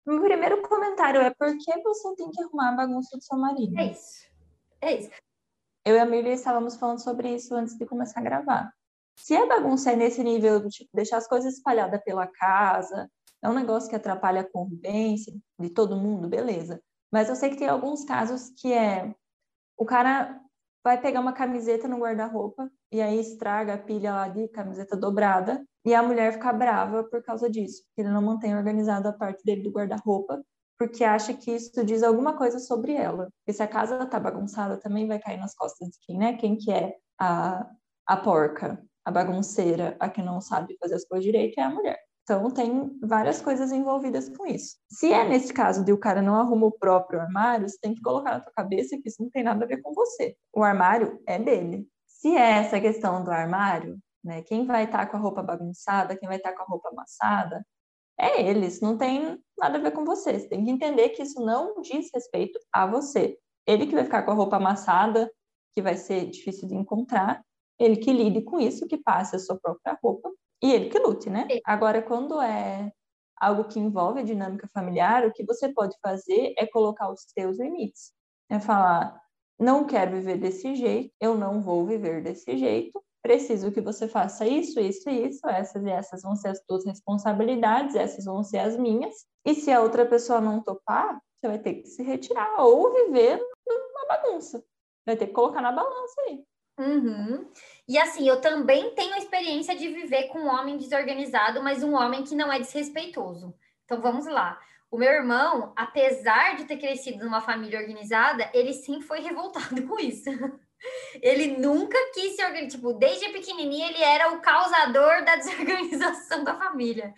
A: Meu primeiro comentário é por que você tem que arrumar a bagunça do seu marido?
B: É isso. É isso.
A: Eu e a Miriam estávamos falando sobre isso antes de começar a gravar. Se a bagunça é nesse nível tipo deixar as coisas espalhadas pela casa, é um negócio que atrapalha a convivência de todo mundo, beleza. Mas eu sei que tem alguns casos que é o cara vai pegar uma camiseta no guarda-roupa e aí estraga a pilha lá de camiseta dobrada e a mulher fica brava por causa disso, que ele não mantém organizado a parte dele do guarda-roupa, porque acha que isso diz alguma coisa sobre ela. E se a casa tá bagunçada, também vai cair nas costas de quem, né? Quem que é a, a porca, a bagunceira, a que não sabe fazer as coisas direito é a mulher. Então, tem várias coisas envolvidas com isso. Se é nesse caso de o cara não arruma o próprio armário, você tem que colocar na tua cabeça que isso não tem nada a ver com você. O armário é dele. Se é essa questão do armário, né, quem vai estar tá com a roupa bagunçada, quem vai estar tá com a roupa amassada, é eles, não tem nada a ver com você. Você tem que entender que isso não diz respeito a você. Ele que vai ficar com a roupa amassada, que vai ser difícil de encontrar, ele que lide com isso, que passe a sua própria roupa e ele que lute, né? Agora, quando é algo que envolve a dinâmica familiar, o que você pode fazer é colocar os seus limites. É falar, não quero viver desse jeito, eu não vou viver desse jeito, preciso que você faça isso, isso e isso, essas e essas vão ser as tuas responsabilidades, essas vão ser as minhas. E se a outra pessoa não topar, você vai ter que se retirar ou viver numa bagunça. Vai ter que colocar na balança aí.
B: Uhum. E assim, eu também tenho a experiência de viver com um homem desorganizado, mas um homem que não é desrespeitoso. Então vamos lá. O meu irmão, apesar de ter crescido numa família organizada, ele sim foi revoltado [LAUGHS] com isso. Ele nunca quis se organizar, tipo, desde pequenininho ele era o causador da [LAUGHS] desorganização da família.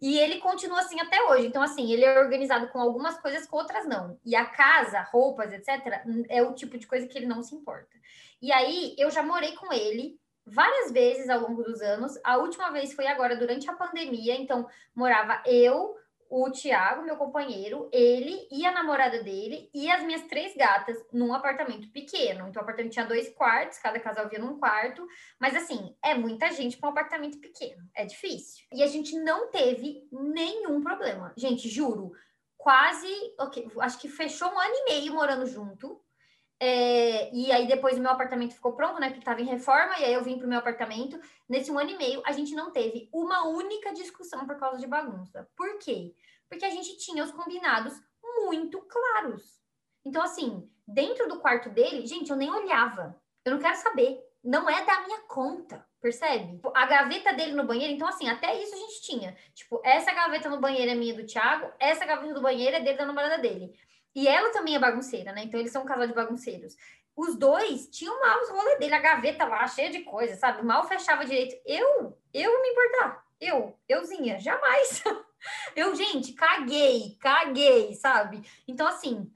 B: E ele continua assim até hoje. Então, assim, ele é organizado com algumas coisas, com outras não. E a casa, roupas, etc., é o tipo de coisa que ele não se importa. E aí, eu já morei com ele várias vezes ao longo dos anos. A última vez foi agora, durante a pandemia. Então, morava eu, o Tiago, meu companheiro, ele e a namorada dele e as minhas três gatas num apartamento pequeno. Então, o apartamento tinha dois quartos, cada casal via num quarto. Mas, assim, é muita gente para um apartamento pequeno. É difícil. E a gente não teve nenhum problema. Gente, juro, quase. Okay, acho que fechou um ano e meio morando junto. É, e aí depois o meu apartamento ficou pronto, né? Porque estava em reforma, e aí eu vim para o meu apartamento. Nesse um ano e meio, a gente não teve uma única discussão por causa de bagunça. Por quê? Porque a gente tinha os combinados muito claros. Então, assim, dentro do quarto dele, gente, eu nem olhava. Eu não quero saber. Não é da minha conta, percebe? A gaveta dele no banheiro, então, assim, até isso a gente tinha. Tipo, essa gaveta no banheiro é minha do Thiago, essa gaveta do banheiro é dele da namorada dele. E ela também é bagunceira, né? Então eles são um casal de bagunceiros. Os dois tinham mal os rolês dele, a gaveta lá, cheia de coisa, sabe? Mal fechava direito. Eu, eu me importar. Eu, euzinha, jamais. [LAUGHS] eu, gente, caguei, caguei, sabe? Então, assim,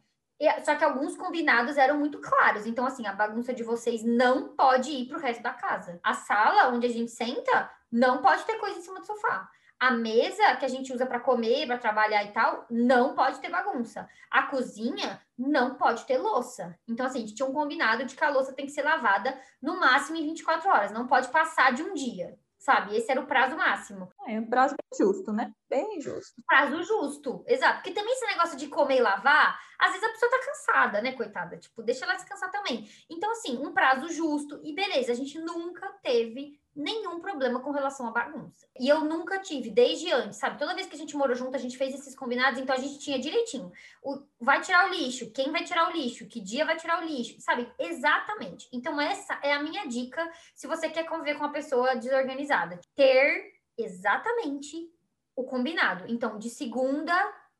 B: só que alguns combinados eram muito claros. Então, assim, a bagunça de vocês não pode ir para o resto da casa. A sala onde a gente senta não pode ter coisa em cima do sofá. A mesa que a gente usa para comer, para trabalhar e tal, não pode ter bagunça. A cozinha não pode ter louça. Então, assim, a gente tinha um combinado de que a louça tem que ser lavada no máximo em 24 horas, não pode passar de um dia, sabe? Esse era o prazo máximo.
A: É um prazo bem justo, né? Bem justo.
B: Prazo justo, exato. Porque também esse negócio de comer e lavar, às vezes a pessoa tá cansada, né, coitada? Tipo, deixa ela descansar também. Então, assim, um prazo justo e beleza, a gente nunca teve nenhum problema com relação à bagunça. E eu nunca tive, desde antes, sabe? Toda vez que a gente morou junto, a gente fez esses combinados, então a gente tinha direitinho. O, vai tirar o lixo, quem vai tirar o lixo, que dia vai tirar o lixo, sabe? Exatamente. Então, essa é a minha dica se você quer conviver com uma pessoa desorganizada. Ter exatamente o combinado. Então, de segunda,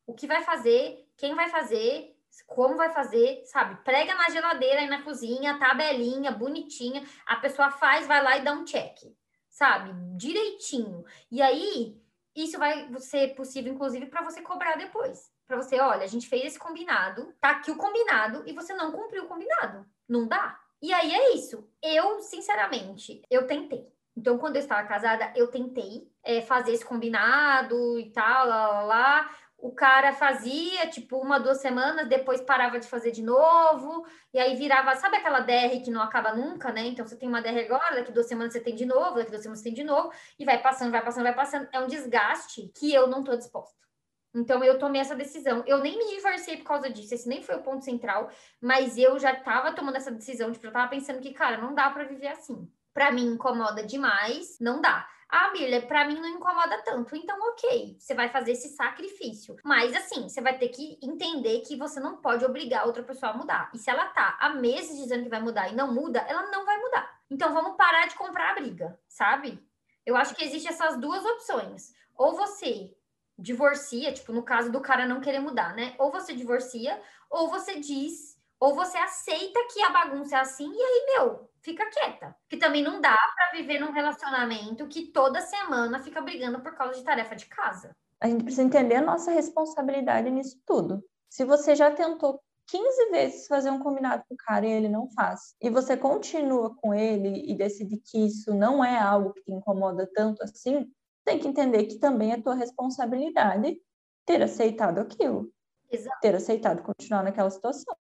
B: o que vai fazer, quem vai fazer, como vai fazer, sabe? Prega na geladeira e na cozinha, tabelinha, bonitinha. A pessoa faz, vai lá e dá um check, sabe? Direitinho. E aí, isso vai ser possível, inclusive, para você cobrar depois. Para você, olha, a gente fez esse combinado, tá aqui o combinado e você não cumpriu o combinado. Não dá. E aí é isso. Eu, sinceramente, eu tentei. Então, quando eu estava casada, eu tentei é, fazer esse combinado e tal, lá, lá, lá o cara fazia, tipo, uma, duas semanas, depois parava de fazer de novo, e aí virava, sabe aquela DR que não acaba nunca, né? Então você tem uma DR agora, daqui duas semanas você tem de novo, daqui duas semanas você tem de novo, e vai passando, vai passando, vai passando. É um desgaste que eu não tô disposta. Então eu tomei essa decisão. Eu nem me divorciei por causa disso, esse nem foi o ponto central, mas eu já tava tomando essa decisão, tipo, eu tava pensando que, cara, não dá para viver assim. Para mim incomoda demais, não dá. Ah, Mirla, para mim não incomoda tanto. Então, ok, você vai fazer esse sacrifício. Mas, assim, você vai ter que entender que você não pode obrigar outra pessoa a mudar. E se ela tá há meses dizendo que vai mudar e não muda, ela não vai mudar. Então, vamos parar de comprar a briga, sabe? Eu acho que existem essas duas opções. Ou você divorcia, tipo, no caso do cara não querer mudar, né? Ou você divorcia, ou você diz, ou você aceita que a bagunça é assim, e aí, meu, fica quieta. Que também não dá para viver num relacionamento que toda semana fica brigando por causa de tarefa de casa.
A: A gente precisa entender a nossa responsabilidade nisso tudo. Se você já tentou 15 vezes fazer um combinado com o cara e ele não faz, e você continua com ele e decide que isso não é algo que te incomoda tanto assim, tem que entender que também é tua responsabilidade ter aceitado aquilo. Exato. ter aceitado continuar naquela situação.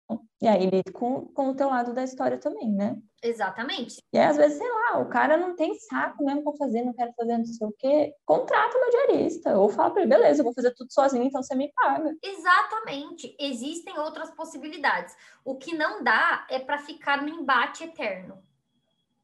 A: E aí lide com, com o teu lado da história também, né?
B: Exatamente.
A: E aí, às vezes, sei lá, o cara não tem saco mesmo pra fazer, não quero fazer não sei o quê. Contrata uma diarista. Ou fala pra ele, beleza, eu vou fazer tudo sozinho, então você me paga.
B: Exatamente. Existem outras possibilidades. O que não dá é para ficar no embate eterno.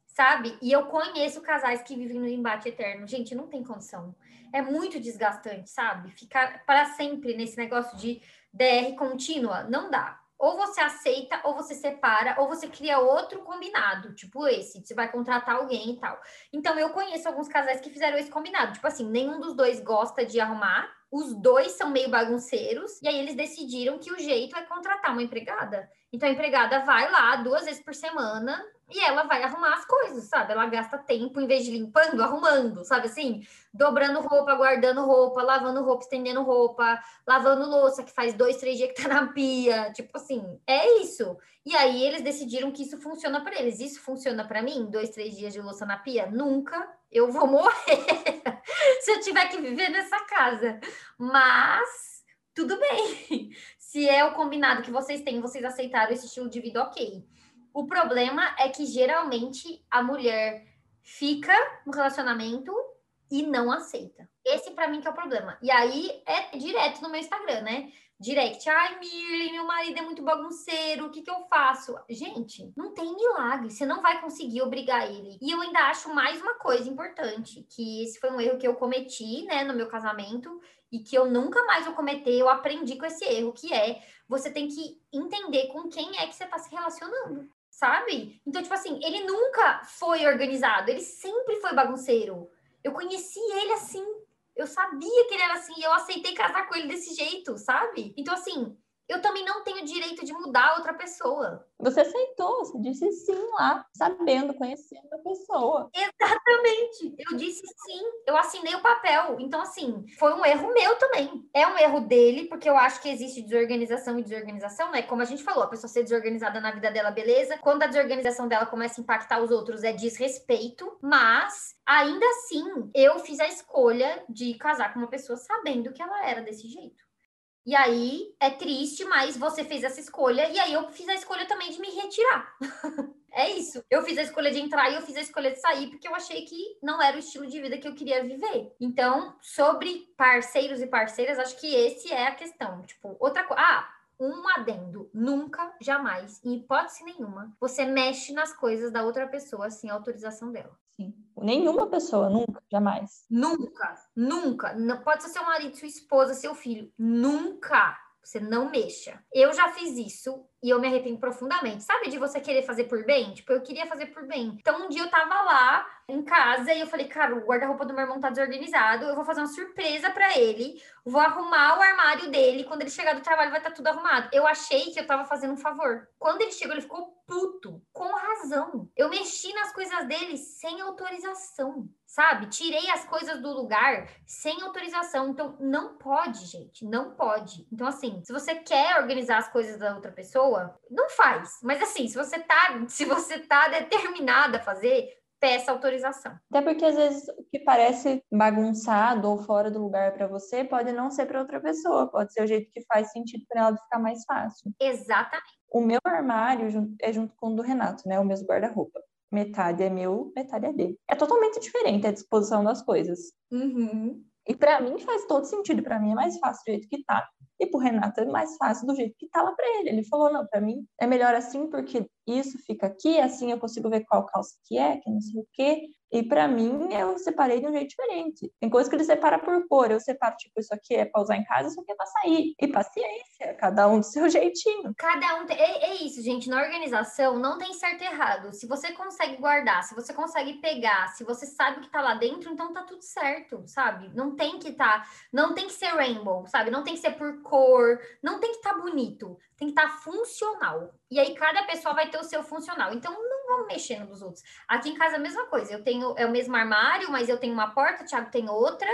B: Sabe? E eu conheço casais que vivem no embate eterno. Gente, não tem condição. É muito desgastante, sabe? Ficar para sempre nesse negócio de DR contínua, não dá. Ou você aceita, ou você separa, ou você cria outro combinado, tipo esse, você vai contratar alguém e tal. Então, eu conheço alguns casais que fizeram esse combinado. Tipo assim, nenhum dos dois gosta de arrumar, os dois são meio bagunceiros, e aí eles decidiram que o jeito é contratar uma empregada. Então, a empregada vai lá duas vezes por semana e ela vai arrumar as coisas, sabe? Ela gasta tempo, em vez de limpando, arrumando, sabe assim? Dobrando roupa, guardando roupa, lavando roupa, estendendo roupa, lavando louça, que faz dois, três dias que tá [LAUGHS] na pia. Tipo assim, é isso. E aí eles decidiram que isso funciona para eles. Isso funciona para mim? Dois, três dias de louça na pia? Nunca. Eu vou morrer [LAUGHS] se eu tiver que viver nessa casa. Mas tudo bem. [LAUGHS] Se é o combinado que vocês têm, vocês aceitaram esse estilo de vida, ok. O problema é que geralmente a mulher fica no relacionamento e não aceita. Esse para mim que é o problema. E aí é direto no meu Instagram, né? Direct, ai, Mirley, meu marido é muito bagunceiro, o que, que eu faço? Gente, não tem milagre, você não vai conseguir obrigar ele. E eu ainda acho mais uma coisa importante, que esse foi um erro que eu cometi, né, no meu casamento, e que eu nunca mais vou cometer, eu aprendi com esse erro, que é você tem que entender com quem é que você está se relacionando sabe? Então, tipo assim, ele nunca foi organizado, ele sempre foi bagunceiro. Eu conheci ele assim, eu sabia que ele era assim, e eu aceitei casar com ele desse jeito, sabe? Então, assim, eu também não tenho direito de mudar outra pessoa.
A: Você aceitou, você disse sim lá, sabendo, conhecendo a pessoa.
B: Exatamente. Eu disse sim, eu assinei o papel. Então, assim, foi um erro meu também. É um erro dele, porque eu acho que existe desorganização e desorganização, né? Como a gente falou, a pessoa ser desorganizada na vida dela, beleza. Quando a desorganização dela começa a impactar os outros, é desrespeito. Mas, ainda assim, eu fiz a escolha de casar com uma pessoa sabendo que ela era desse jeito. E aí é triste, mas você fez essa escolha, e aí eu fiz a escolha também de me retirar. [LAUGHS] É isso. Eu fiz a escolha de entrar e eu fiz a escolha de sair porque eu achei que não era o estilo de vida que eu queria viver. Então, sobre parceiros e parceiras, acho que esse é a questão. Tipo, outra coisa. Ah, um adendo. Nunca, jamais, em hipótese nenhuma, você mexe nas coisas da outra pessoa sem autorização dela.
A: Sim. Nenhuma pessoa, nunca, jamais.
B: Nunca, nunca. Não, pode ser seu marido, sua esposa, seu filho. Nunca. Você não mexa. Eu já fiz isso e eu me arrependo profundamente. Sabe de você querer fazer por bem? Tipo, eu queria fazer por bem. Então, um dia eu tava lá em casa e eu falei, cara, o guarda-roupa do meu irmão tá desorganizado. Eu vou fazer uma surpresa para ele. Vou arrumar o armário dele. Quando ele chegar do trabalho, vai estar tá tudo arrumado. Eu achei que eu tava fazendo um favor. Quando ele chegou, ele ficou puto. Com razão. Eu mexi nas coisas dele sem autorização sabe? Tirei as coisas do lugar sem autorização. Então, não pode, gente, não pode. Então, assim, se você quer organizar as coisas da outra pessoa, não faz. Mas assim, se você tá, se você tá determinada a fazer, peça autorização.
A: Até porque às vezes o que parece bagunçado ou fora do lugar para você pode não ser para outra pessoa, pode ser o jeito que faz sentido para ela ficar mais fácil.
B: Exatamente.
A: O meu armário é junto com o do Renato, né? O mesmo guarda-roupa metade é meu, metade é dele. É totalmente diferente a disposição das coisas.
B: Uhum.
A: E para mim faz todo sentido, para mim é mais fácil do jeito que tá. E pro Renato é mais fácil do jeito que tá lá para ele. Ele falou: "Não, para mim é melhor assim porque isso fica aqui, assim eu consigo ver qual calça que é, que não sei o quê. E para mim, eu separei de um jeito diferente. Tem coisa que ele separa por cor. Eu separo, tipo, isso aqui é para usar em casa, isso aqui é para sair. E paciência, cada um do seu [LAUGHS] jeitinho.
B: Cada um. Tem... É, é, isso, gente. Na organização não tem certo e errado. Se você consegue guardar, se você consegue pegar, se você sabe o que tá lá dentro, então tá tudo certo, sabe? Não tem que tá. Não tem que ser rainbow, sabe? Não tem que ser por cor. Não tem que tá bonito. Tem que estar tá funcional. E aí cada pessoa vai ter o seu funcional. Então não vamos mexer nos outros. Aqui em casa a mesma coisa. Eu tenho é o mesmo armário, mas eu tenho uma porta, o Thiago tem outra.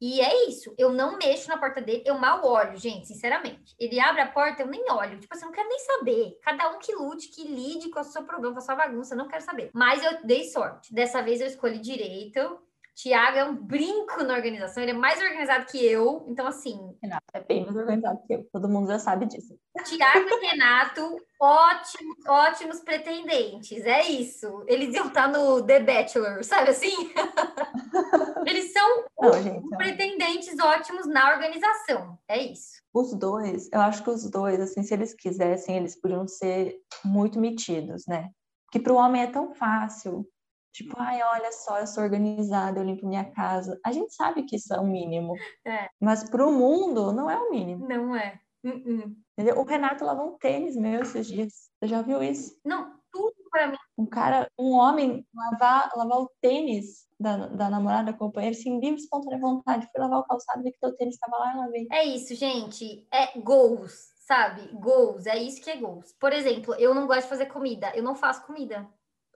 B: E é isso. Eu não mexo na porta dele, eu mal olho, gente, sinceramente. Ele abre a porta, eu nem olho. Tipo assim, eu não quero nem saber. Cada um que lute, que lide com o seu problema, com a sua bagunça, eu não quero saber. Mas eu dei sorte. Dessa vez eu escolhi direito. Tiago é um brinco na organização, ele é mais organizado que eu. Então, assim.
A: Renato é bem mais organizado que eu, todo mundo já sabe disso.
B: Tiago e Renato, ótimos, ótimos pretendentes. É isso. Eles iam estar no The Bachelor, sabe assim? [LAUGHS] Eles são não, gente, pretendentes ótimos na organização. É isso.
A: Os dois, eu acho que os dois, assim, se eles quisessem, eles podiam ser muito metidos, né? Que para o homem é tão fácil Tipo, ai, olha só, eu sou organizada, eu limpo minha casa. A gente sabe que isso é o mínimo.
B: É.
A: Mas para o mundo, não é o mínimo.
B: Não é. Uh -uh.
A: O Renato lavou um tênis meu esses dias. Você já viu isso?
B: Não, tudo para mim.
A: Um cara, um homem, lavar, lavar o tênis da, da namorada, companheira, sem livre espontânea vontade. Fui lavar o calçado, vi que o tênis estava lá e lavei.
B: É isso, gente. É goals, sabe? Goals. É isso que é goals. Por exemplo, eu não gosto de fazer comida. Eu não faço comida.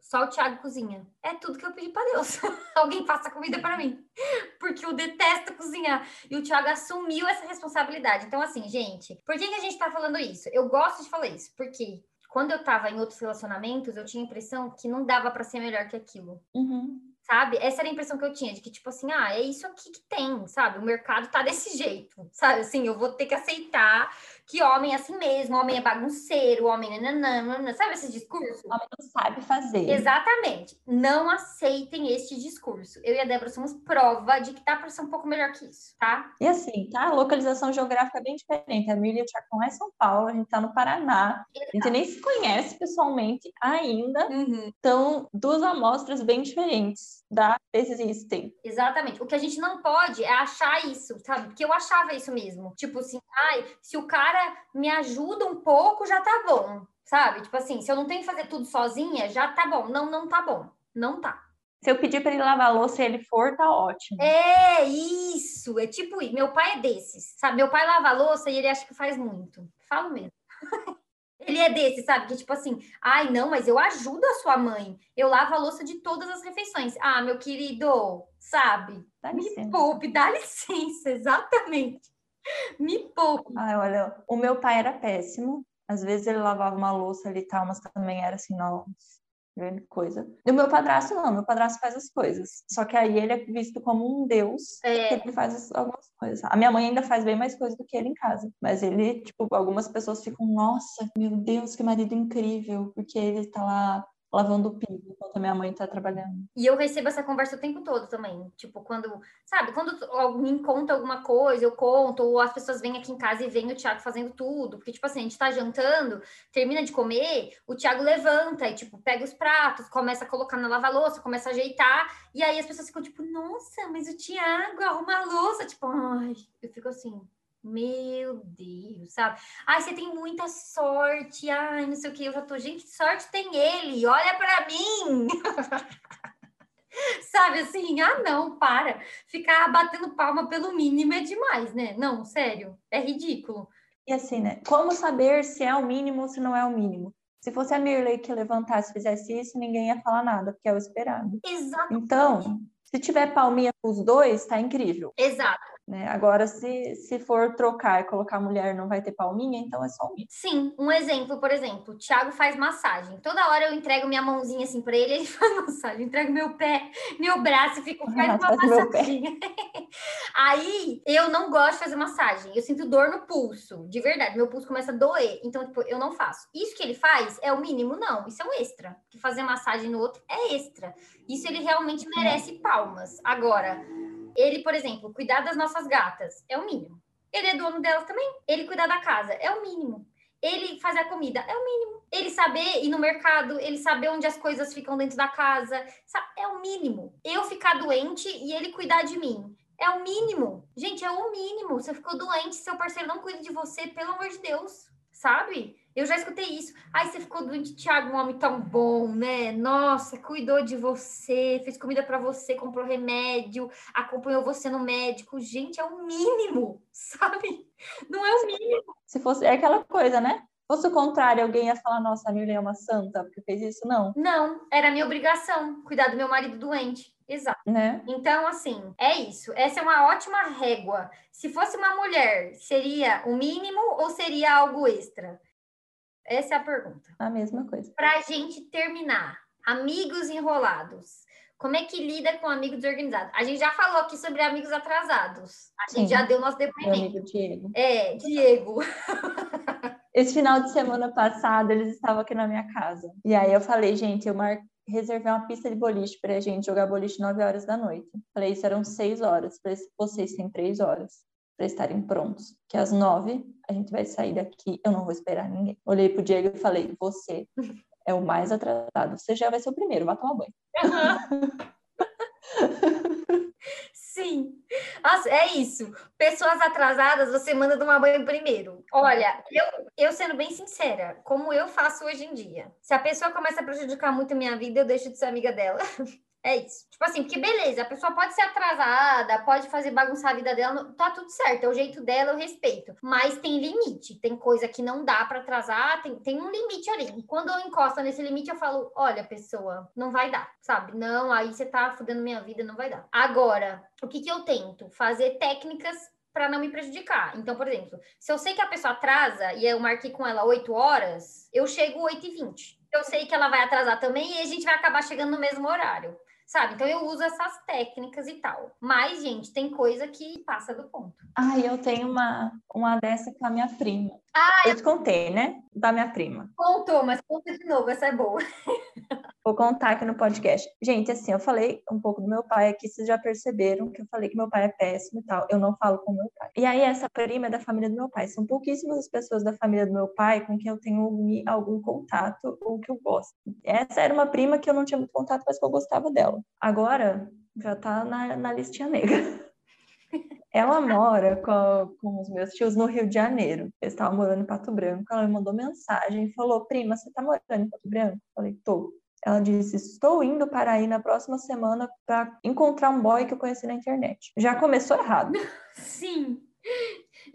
B: Só o Thiago cozinha. É tudo que eu pedi para Deus. [LAUGHS] Alguém faça comida para mim. Porque eu detesto cozinhar. E o Thiago assumiu essa responsabilidade. Então, assim, gente, por que, que a gente tá falando isso? Eu gosto de falar isso, porque quando eu tava em outros relacionamentos, eu tinha a impressão que não dava para ser melhor que aquilo.
A: Uhum.
B: Sabe? Essa era a impressão que eu tinha, de que, tipo assim, ah, é isso aqui que tem, sabe? O mercado tá desse jeito, sabe? Assim, eu vou ter que aceitar que homem é assim mesmo, homem é bagunceiro, homem nananana, sabe esse discurso?
A: Homem não sabe fazer.
B: Exatamente. Não aceitem este discurso. Eu e a Débora somos prova de que dá para ser um pouco melhor que isso, tá?
A: E assim, tá? A localização geográfica é bem diferente. A Miriam Chacon é São Paulo, a gente tá no Paraná. Exato. A gente nem se conhece pessoalmente ainda.
B: Uhum.
A: Então, duas amostras bem diferentes da existem.
B: Exatamente. O que a gente não pode é achar isso, sabe? Porque eu achava isso mesmo. Tipo assim, ai, se o cara me ajuda um pouco, já tá bom, sabe? Tipo assim, se eu não tenho que fazer tudo sozinha, já tá bom. Não, não tá bom. Não tá.
A: Se eu pedir para ele lavar a louça e ele for, tá ótimo.
B: É isso, é tipo, meu pai é desses, sabe? Meu pai lava a louça e ele acha que faz muito. Falo mesmo. [LAUGHS] ele é desse, sabe? Que tipo assim, ai, não, mas eu ajudo a sua mãe. Eu lavo a louça de todas as refeições. Ah, meu querido, sabe?
A: Dá licença.
B: Me poupe, dá licença, exatamente. Me pouco.
A: Ai, olha, o meu pai era péssimo. Às vezes ele lavava uma louça ali e tal, mas também era assim, não, grande coisa. E o meu padrasto não, meu padrasto faz as coisas. Só que aí ele é visto como um deus,
B: é.
A: ele faz algumas coisas. A minha mãe ainda faz bem mais coisas do que ele em casa. Mas ele, tipo, algumas pessoas ficam, nossa, meu Deus, que marido incrível, porque ele tá lá lavando o piso enquanto a minha mãe tá trabalhando.
B: E eu recebo essa conversa o tempo todo também. Tipo, quando, sabe, quando alguém conta alguma coisa, eu conto, ou as pessoas vêm aqui em casa e vêm o Thiago fazendo tudo. Porque, tipo assim, a gente tá jantando, termina de comer, o Thiago levanta e, tipo, pega os pratos, começa a colocar na lava-louça, começa a ajeitar, e aí as pessoas ficam, tipo, nossa, mas o Thiago arruma a louça. Tipo, ai, eu fico assim, meu Deus, sabe? Ai, você tem muita sorte. Ai, não sei o que. Eu já tô, gente, sorte tem ele. Olha para mim. [LAUGHS] sabe assim? Ah, não, para. Ficar batendo palma pelo mínimo é demais, né? Não, sério, é ridículo.
A: E assim, né? Como saber se é o mínimo ou se não é o mínimo? Se fosse a Mirley que levantasse e fizesse isso, ninguém ia falar nada, porque é o esperado.
B: Exato.
A: Então, se tiver palminha os dois, tá incrível.
B: Exato.
A: Né? Agora, se, se for trocar e colocar mulher, não vai ter palminha, então é só um
B: Sim, um exemplo, por exemplo, o Thiago faz massagem. Toda hora eu entrego minha mãozinha assim para ele, ele [LAUGHS] faz massagem. Eu entrego meu pé, meu braço e fico faz uma [LAUGHS] massagem. [LAUGHS] Aí eu não gosto de fazer massagem. Eu sinto dor no pulso, de verdade. Meu pulso começa a doer. Então, tipo, eu não faço. Isso que ele faz é o mínimo, não. Isso é um extra. Que fazer massagem no outro é extra. Isso ele realmente merece palmas. Agora ele, por exemplo, cuidar das nossas gatas é o mínimo. Ele é dono delas também. Ele cuidar da casa é o mínimo. Ele fazer a comida é o mínimo. Ele saber ir no mercado, ele saber onde as coisas ficam dentro da casa, é o mínimo. Eu ficar doente e ele cuidar de mim. É o mínimo. Gente, é o mínimo. Você ficou doente, seu parceiro não cuida de você, pelo amor de Deus, sabe? Eu já escutei isso. Ai, você ficou doente, Thiago, um homem tão bom, né? Nossa, cuidou de você, fez comida para você, comprou remédio, acompanhou você no médico. Gente, é o mínimo, [LAUGHS] sabe? Não é o mínimo.
A: Se fosse, é aquela coisa, né? Se fosse o contrário, alguém ia falar, nossa, a Miriam é uma santa porque fez isso, não.
B: Não, era minha obrigação, cuidar do meu marido doente. Exato.
A: Né?
B: Então, assim, é isso. Essa é uma ótima régua. Se fosse uma mulher, seria o mínimo ou seria algo extra? Essa é a pergunta.
A: A mesma coisa.
B: Para a gente terminar, amigos enrolados. Como é que lida com amigos desorganizados? A gente já falou aqui sobre amigos atrasados. A gente Sim. já deu nosso depoimento.
A: Amigo Diego.
B: É, Diego. [LAUGHS]
A: Esse final de semana passado, eles estavam aqui na minha casa. E aí eu falei, gente, eu mar... reservei uma pista de boliche para a gente jogar boliche 9 horas da noite. Falei, isso eram 6 horas. Falei, vocês têm 3 horas para estarem prontos. Que às nove a gente vai sair daqui, eu não vou esperar ninguém. Olhei pro Diego e falei: Você é o mais atrasado, você já vai ser o primeiro, vai tomar banho. [LAUGHS]
B: Sim. Nossa, é isso. Pessoas atrasadas, você manda tomar banho primeiro. Olha, eu, eu sendo bem sincera, como eu faço hoje em dia. Se a pessoa começa a prejudicar muito a minha vida, eu deixo de ser amiga dela. [LAUGHS] É isso. Tipo assim, porque beleza, a pessoa pode ser atrasada, pode fazer bagunçar a vida dela, tá tudo certo, é o jeito dela, eu respeito. Mas tem limite, tem coisa que não dá para atrasar, tem, tem um limite ali. E quando eu encosto nesse limite, eu falo: olha, pessoa, não vai dar, sabe? Não, aí você tá fudendo minha vida, não vai dar. Agora, o que que eu tento? Fazer técnicas para não me prejudicar. Então, por exemplo, se eu sei que a pessoa atrasa e eu marquei com ela 8 horas, eu chego 8 e 20. Eu sei que ela vai atrasar também e a gente vai acabar chegando no mesmo horário sabe? Então eu uso essas técnicas e tal. Mas, gente, tem coisa que passa do ponto.
A: Ah, eu tenho uma, uma dessa com a minha prima.
B: Ah,
A: eu te contei, né? Da minha prima.
B: Contou, mas conta de novo, essa é boa. [LAUGHS]
A: Vou contar aqui no podcast. Gente, assim, eu falei um pouco do meu pai aqui, vocês já perceberam que eu falei que meu pai é péssimo e tal. Eu não falo com meu pai. E aí, essa prima é da família do meu pai. São pouquíssimas as pessoas da família do meu pai com quem eu tenho algum contato ou que eu gosto. Essa era uma prima que eu não tinha muito contato, mas que eu gostava dela. Agora, já tá na, na listinha negra. [LAUGHS] Ela mora com, com os meus tios no Rio de Janeiro. Eles estavam morando em Pato Branco. Ela me mandou mensagem e falou: Prima, você tá morando em Pato Branco? Eu falei: Tô. Ela disse: Estou indo para aí na próxima semana para encontrar um boy que eu conheci na internet. Já começou errado. [LAUGHS]
B: Sim,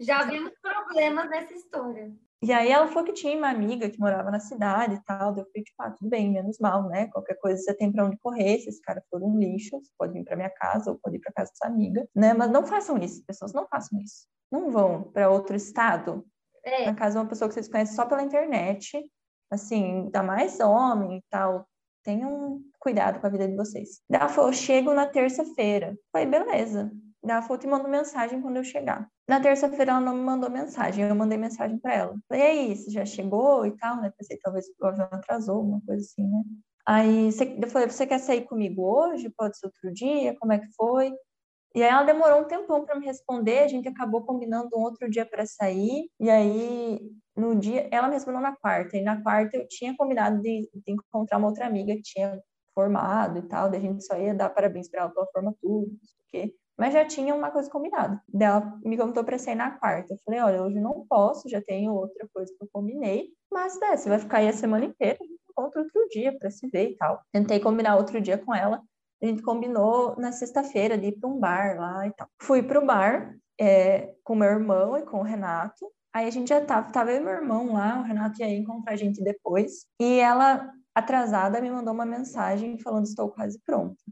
B: já vimos problemas nessa história.
A: E aí ela falou que tinha uma amiga que morava na cidade e tal. Eu falei, tipo, ah, tudo bem, menos mal, né? Qualquer coisa você tem para onde correr. Se esse cara for um lixo, você pode vir para minha casa ou pode ir para casa dessa amiga, né? Mas não façam isso, pessoas, não façam isso. Não vão para outro estado, é. na casa de uma pessoa que vocês conhecem só pela internet. Assim, ainda mais homem e tal tenham cuidado com a vida de vocês. Ela falou, chego na terça-feira. Falei, beleza. Ela falou, te mando mensagem quando eu chegar. Na terça-feira ela não me mandou mensagem, eu mandei mensagem para ela. Falei, e aí, você já chegou e tal, né? Pensei, talvez o avião atrasou, alguma coisa assim, né? Aí eu falei, você quer sair comigo hoje? Pode ser outro dia? Como é que foi? E aí ela demorou um tempão para me responder, a gente acabou combinando um outro dia para sair, e aí no dia, ela me respondeu na quarta, e na quarta eu tinha combinado de, de encontrar uma outra amiga que tinha formado e tal, da gente só ia dar parabéns para ela pela formatura, não sei o quê. Mas já tinha uma coisa combinada. Daí ela me contou para sair na quarta. Eu falei, olha, hoje não posso, já tenho outra coisa que eu combinei, mas né, você vai ficar aí a semana inteira, a gente encontra outro dia para se ver e tal. Tentei combinar outro dia com ela, a gente combinou na sexta-feira de ir para um bar lá e tal. Fui para o bar é, com meu irmão e com o Renato. Aí a gente já tava, tava eu e meu irmão lá, o Renato ia encontrar a gente depois. E ela, atrasada, me mandou uma mensagem falando: Estou quase pronta.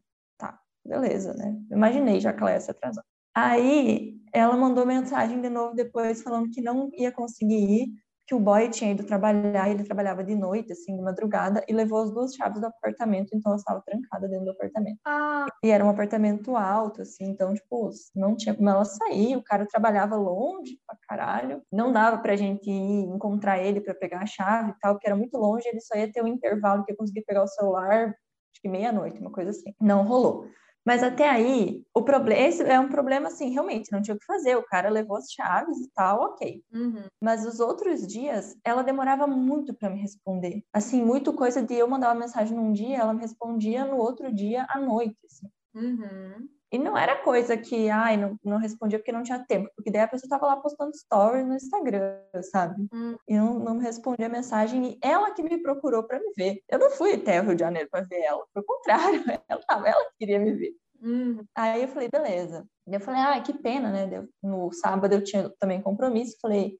A: Beleza, né? Imaginei já que ela ia se atrasar. Aí ela mandou mensagem de novo depois falando que não ia conseguir ir, que o boy tinha ido trabalhar, ele trabalhava de noite, assim, de madrugada, e levou as duas chaves do apartamento, então ela estava trancada dentro do apartamento.
B: Ah.
A: E era um apartamento alto, assim, então, tipo, não tinha como ela sair, o cara trabalhava longe pra caralho, não dava pra gente ir encontrar ele para pegar a chave e tal, porque era muito longe, ele só ia ter um intervalo que eu conseguia pegar o celular, acho que meia-noite, uma coisa assim. Não rolou. Mas até aí, o problema, esse é um problema assim, realmente, não tinha o que fazer. O cara levou as chaves e tal, ok.
B: Uhum.
A: Mas os outros dias, ela demorava muito para me responder. Assim, muito coisa de eu mandar uma mensagem num dia, ela me respondia no outro dia à noite. Assim.
B: Uhum.
A: E não era coisa que, ai, não, não respondia porque não tinha tempo, porque daí a pessoa tava lá postando stories no Instagram, sabe?
B: Hum.
A: E não, não me respondia a mensagem, e ela que me procurou para me ver. Eu não fui até o Rio de Janeiro para ver ela, foi o contrário, [LAUGHS] ela tava, ela queria me ver.
B: Hum.
A: Aí eu falei, beleza. Eu falei, ah, que pena, né? No sábado eu tinha também compromisso, falei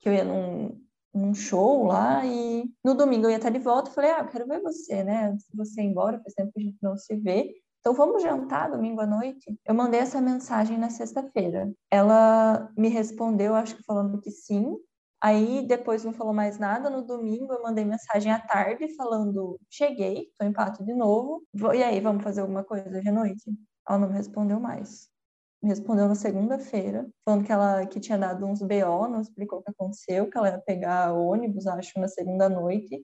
A: que eu ia num, num show lá e no domingo eu ia estar de volta. Falei, ah, eu quero ver você, né? Você ir embora, faz tempo que a gente não se vê. Então vamos jantar domingo à noite? Eu mandei essa mensagem na sexta-feira. Ela me respondeu, acho que falando que sim. Aí depois não falou mais nada. No domingo eu mandei mensagem à tarde falando: cheguei, tô em Pato de novo. E aí, vamos fazer alguma coisa hoje à noite? Ela não me respondeu mais. Me respondeu na segunda-feira, falando que ela que tinha dado uns BO, não explicou o que aconteceu, que ela ia pegar ônibus, acho, na segunda noite,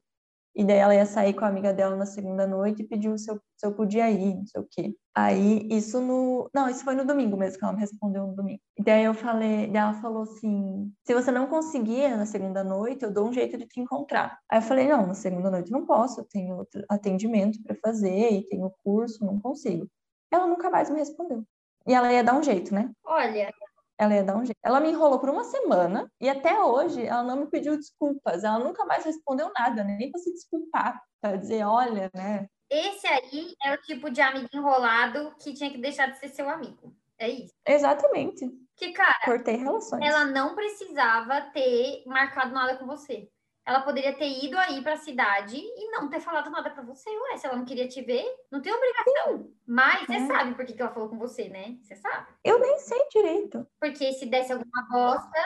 A: e daí ela ia sair com a amiga dela na segunda noite e pediu se eu, se eu podia ir, não sei o quê. Aí, isso no... Não, isso foi no domingo mesmo, que ela me respondeu no domingo. E daí eu falei... Daí ela falou assim, se você não conseguir na segunda noite, eu dou um jeito de te encontrar. Aí eu falei, não, na segunda noite não posso, eu tenho atendimento para fazer e tenho curso, não consigo. Ela nunca mais me respondeu. E ela ia dar um jeito, né?
B: Olha,
A: ela ia dar um jeito. Ela me enrolou por uma semana e até hoje ela não me pediu desculpas. Ela nunca mais respondeu nada, nem para se desculpar, para dizer, olha, né?
B: Esse aí é o tipo de amigo enrolado que tinha que deixar de ser seu amigo. É isso.
A: Exatamente.
B: Que, cara,
A: cortei relações.
B: Ela não precisava ter marcado nada com você ela poderia ter ido aí para a cidade e não ter falado nada para você. Ué, se ela não queria te ver, não tem obrigação. Sim. Mas você é. sabe por que, que ela falou com você, né? Você sabe?
A: Eu nem sei direito.
B: Porque se desse alguma bosta,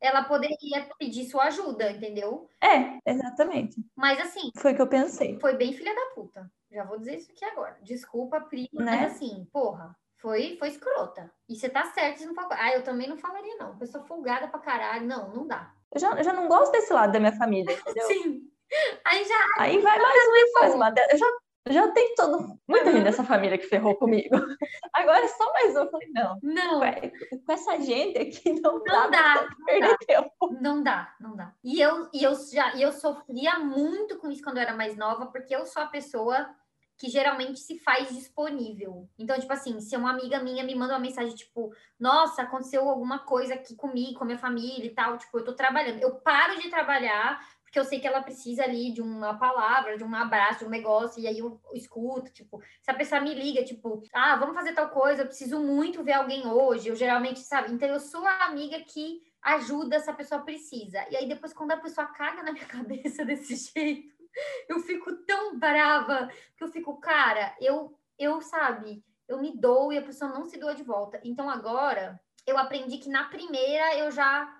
B: ela poderia pedir sua ajuda, entendeu?
A: É, exatamente.
B: Mas assim.
A: Foi o que eu pensei.
B: Foi bem filha da puta. Já vou dizer isso aqui agora. Desculpa, prima, né? mas assim, porra. Foi, foi escrota. E você tá certo de não falar. Ah, eu também não falaria, não. Pessoa folgada pra caralho. Não, não dá.
A: Eu já, eu já não gosto desse lado da minha família, entendeu?
B: Sim. Aí já.
A: Aí vai mais um faz uma. Eu já, já tem todo. Muita gente dessa família que ferrou comigo. [LAUGHS] Agora é só mais um. Eu falei, não.
B: Não.
A: Com essa gente aqui não,
B: não
A: dá.
B: dá perder dá. tempo. Não dá, não dá. E eu, e eu já e eu sofria muito com isso quando eu era mais nova, porque eu sou a pessoa que geralmente se faz disponível. Então, tipo assim, se uma amiga minha me manda uma mensagem, tipo, nossa, aconteceu alguma coisa aqui comigo, com a minha família e tal, tipo, eu tô trabalhando. Eu paro de trabalhar, porque eu sei que ela precisa ali de uma palavra, de um abraço, de um negócio, e aí eu, escuto, tipo, se a pessoa me liga, tipo, ah, vamos fazer tal coisa, eu preciso muito ver alguém hoje, eu geralmente, sabe? Então, eu sou a amiga que ajuda se a pessoa precisa. E aí, depois, quando a pessoa caga na minha [LAUGHS] cabeça desse jeito, [LAUGHS] eu fico tão brava que eu fico, cara, eu, eu, sabe, eu me dou e a pessoa não se doa de volta. Então agora eu aprendi que na primeira eu já,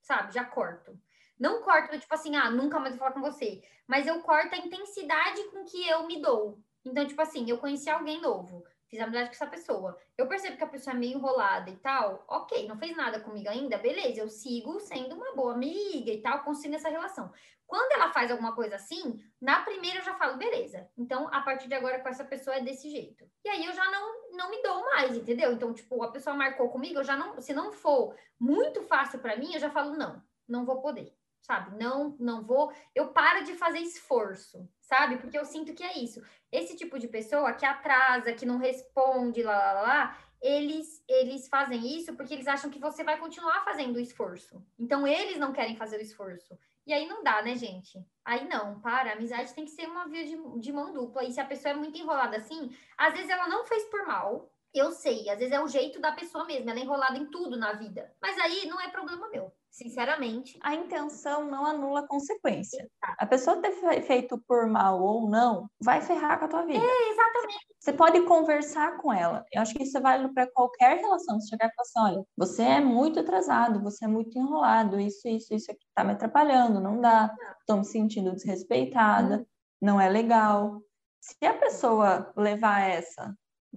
B: sabe, já corto. Não corto, tipo assim, ah, nunca mais vou falar com você. Mas eu corto a intensidade com que eu me dou. Então, tipo assim, eu conheci alguém novo. Fiz amizade com essa pessoa. Eu percebo que a pessoa é meio enrolada e tal, ok, não fez nada comigo ainda, beleza, eu sigo sendo uma boa amiga e tal, construindo essa relação. Quando ela faz alguma coisa assim, na primeira eu já falo, beleza, então a partir de agora com essa pessoa é desse jeito. E aí eu já não, não me dou mais, entendeu? Então, tipo, a pessoa marcou comigo, eu já não, se não for muito fácil para mim, eu já falo, não, não vou poder sabe? Não, não vou. Eu paro de fazer esforço, sabe? Porque eu sinto que é isso. Esse tipo de pessoa que atrasa, que não responde, lá, lá, lá, eles, eles fazem isso porque eles acham que você vai continuar fazendo o esforço. Então, eles não querem fazer o esforço. E aí não dá, né, gente? Aí não, para. A amizade tem que ser uma via de, de mão dupla. E se a pessoa é muito enrolada assim, às vezes ela não fez por mal. Eu sei, às vezes é o jeito da pessoa mesmo, ela é enrolada em tudo na vida. Mas aí não é problema meu sinceramente.
A: A intenção não anula a consequência. A pessoa ter feito por mal ou não, vai ferrar com a tua vida.
B: É, exatamente.
A: Você pode conversar com ela. Eu acho que isso é válido para qualquer relação. Você chegar e falar assim, olha, você é muito atrasado, você é muito enrolado, isso, isso, isso aqui tá me atrapalhando, não dá. Estou me sentindo desrespeitada, não é legal. Se a pessoa levar essa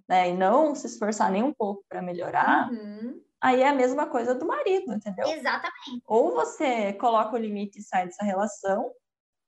A: né, e não se esforçar nem um pouco para melhorar, uhum aí é a mesma coisa do marido, entendeu?
B: Exatamente.
A: Ou você coloca o limite e sai dessa relação,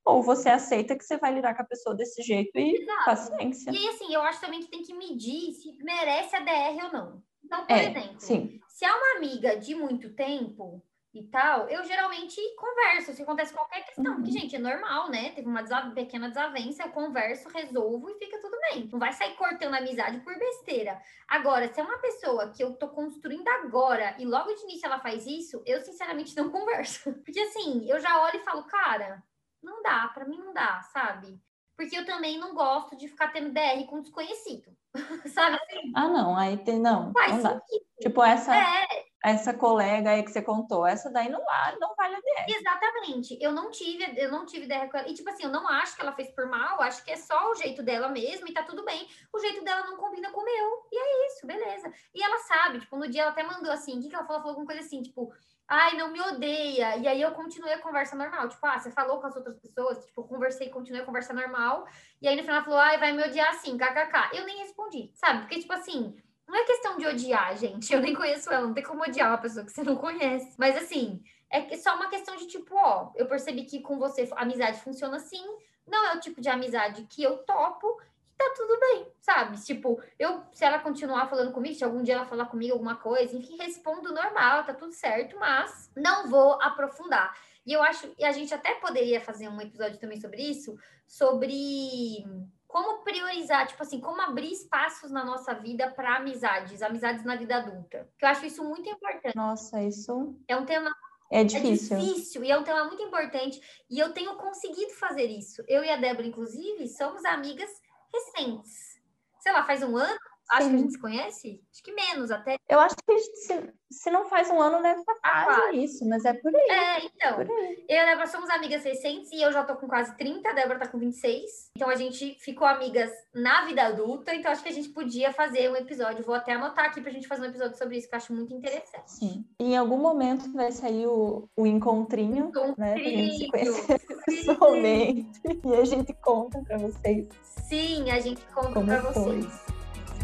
A: ou você aceita que você vai lidar com a pessoa desse jeito e Exato. paciência.
B: E assim, eu acho também que tem que medir se merece a DR ou não. Então, por é, exemplo,
A: sim.
B: se é uma amiga de muito tempo, e tal, eu geralmente converso se acontece qualquer questão, uhum. porque, gente, é normal, né? Teve uma pequena desavença, eu converso, resolvo e fica tudo bem. Não vai sair cortando a amizade por besteira. Agora, se é uma pessoa que eu tô construindo agora e logo de início ela faz isso, eu sinceramente não [LAUGHS] converso. Porque assim, eu já olho e falo, cara, não dá, para mim não dá, sabe? Porque eu também não gosto de ficar tendo DR com desconhecido. [LAUGHS] sabe assim?
A: Ah, não, aí tem, não. Faz não dá. Tipo, essa. É essa colega aí que você contou, essa daí não, não vale a DR.
B: Exatamente. Eu não tive, eu não tive DR com ela. E tipo assim, eu não acho que ela fez por mal, acho que é só o jeito dela mesmo e tá tudo bem. O jeito dela não combina com o meu. E é isso, beleza. E ela sabe, tipo, no dia ela até mandou assim, o que, que ela falou? Falou alguma coisa assim, tipo, ai, não me odeia. E aí eu continuei a conversa normal. Tipo, ah, você falou com as outras pessoas, tipo, conversei, continuei a conversa normal. E aí no final falou, ai, vai me odiar assim, kkk. Eu nem respondi, sabe? Porque, tipo assim, não é questão de odiar, [LAUGHS] gente. Eu nem conheço ela, não tem como odiar uma pessoa que você não conhece. Mas assim, é só uma questão de tipo, ó, eu percebi que com você a amizade funciona assim, não é o tipo de amizade que eu topo, tá tudo bem, sabe? Tipo, eu, se ela continuar falando comigo, se algum dia ela falar comigo alguma coisa, enfim, respondo normal, tá tudo certo, mas não vou aprofundar. E eu acho, e a gente até poderia fazer um episódio também sobre isso, sobre como priorizar, tipo assim, como abrir espaços na nossa vida para amizades, amizades na vida adulta. Que eu acho isso muito importante.
A: Nossa, isso
B: é um tema
A: é difícil.
B: É difícil e é um tema muito importante e eu tenho conseguido fazer isso. Eu e a Débora, inclusive, somos amigas recentes. Sei lá, faz um ano Acho que a gente se conhece? Acho que menos até.
A: Eu acho que se, se não faz um ano, deve estar quase ah, isso, mas é por aí.
B: É, então. Aí. Eu e a Débora somos amigas recentes e eu já tô com quase 30, a Débora tá com 26. Então a gente ficou amigas na vida adulta, então acho que a gente podia fazer um episódio. Vou até anotar aqui pra gente fazer um episódio sobre isso, que eu acho muito interessante.
A: Sim. E em algum momento vai sair o, o encontrinho, encontrinho, né? Pra gente se conhecer [LAUGHS] pessoalmente. E a gente conta pra vocês.
B: Sim, a gente conta Como pra foi. vocês.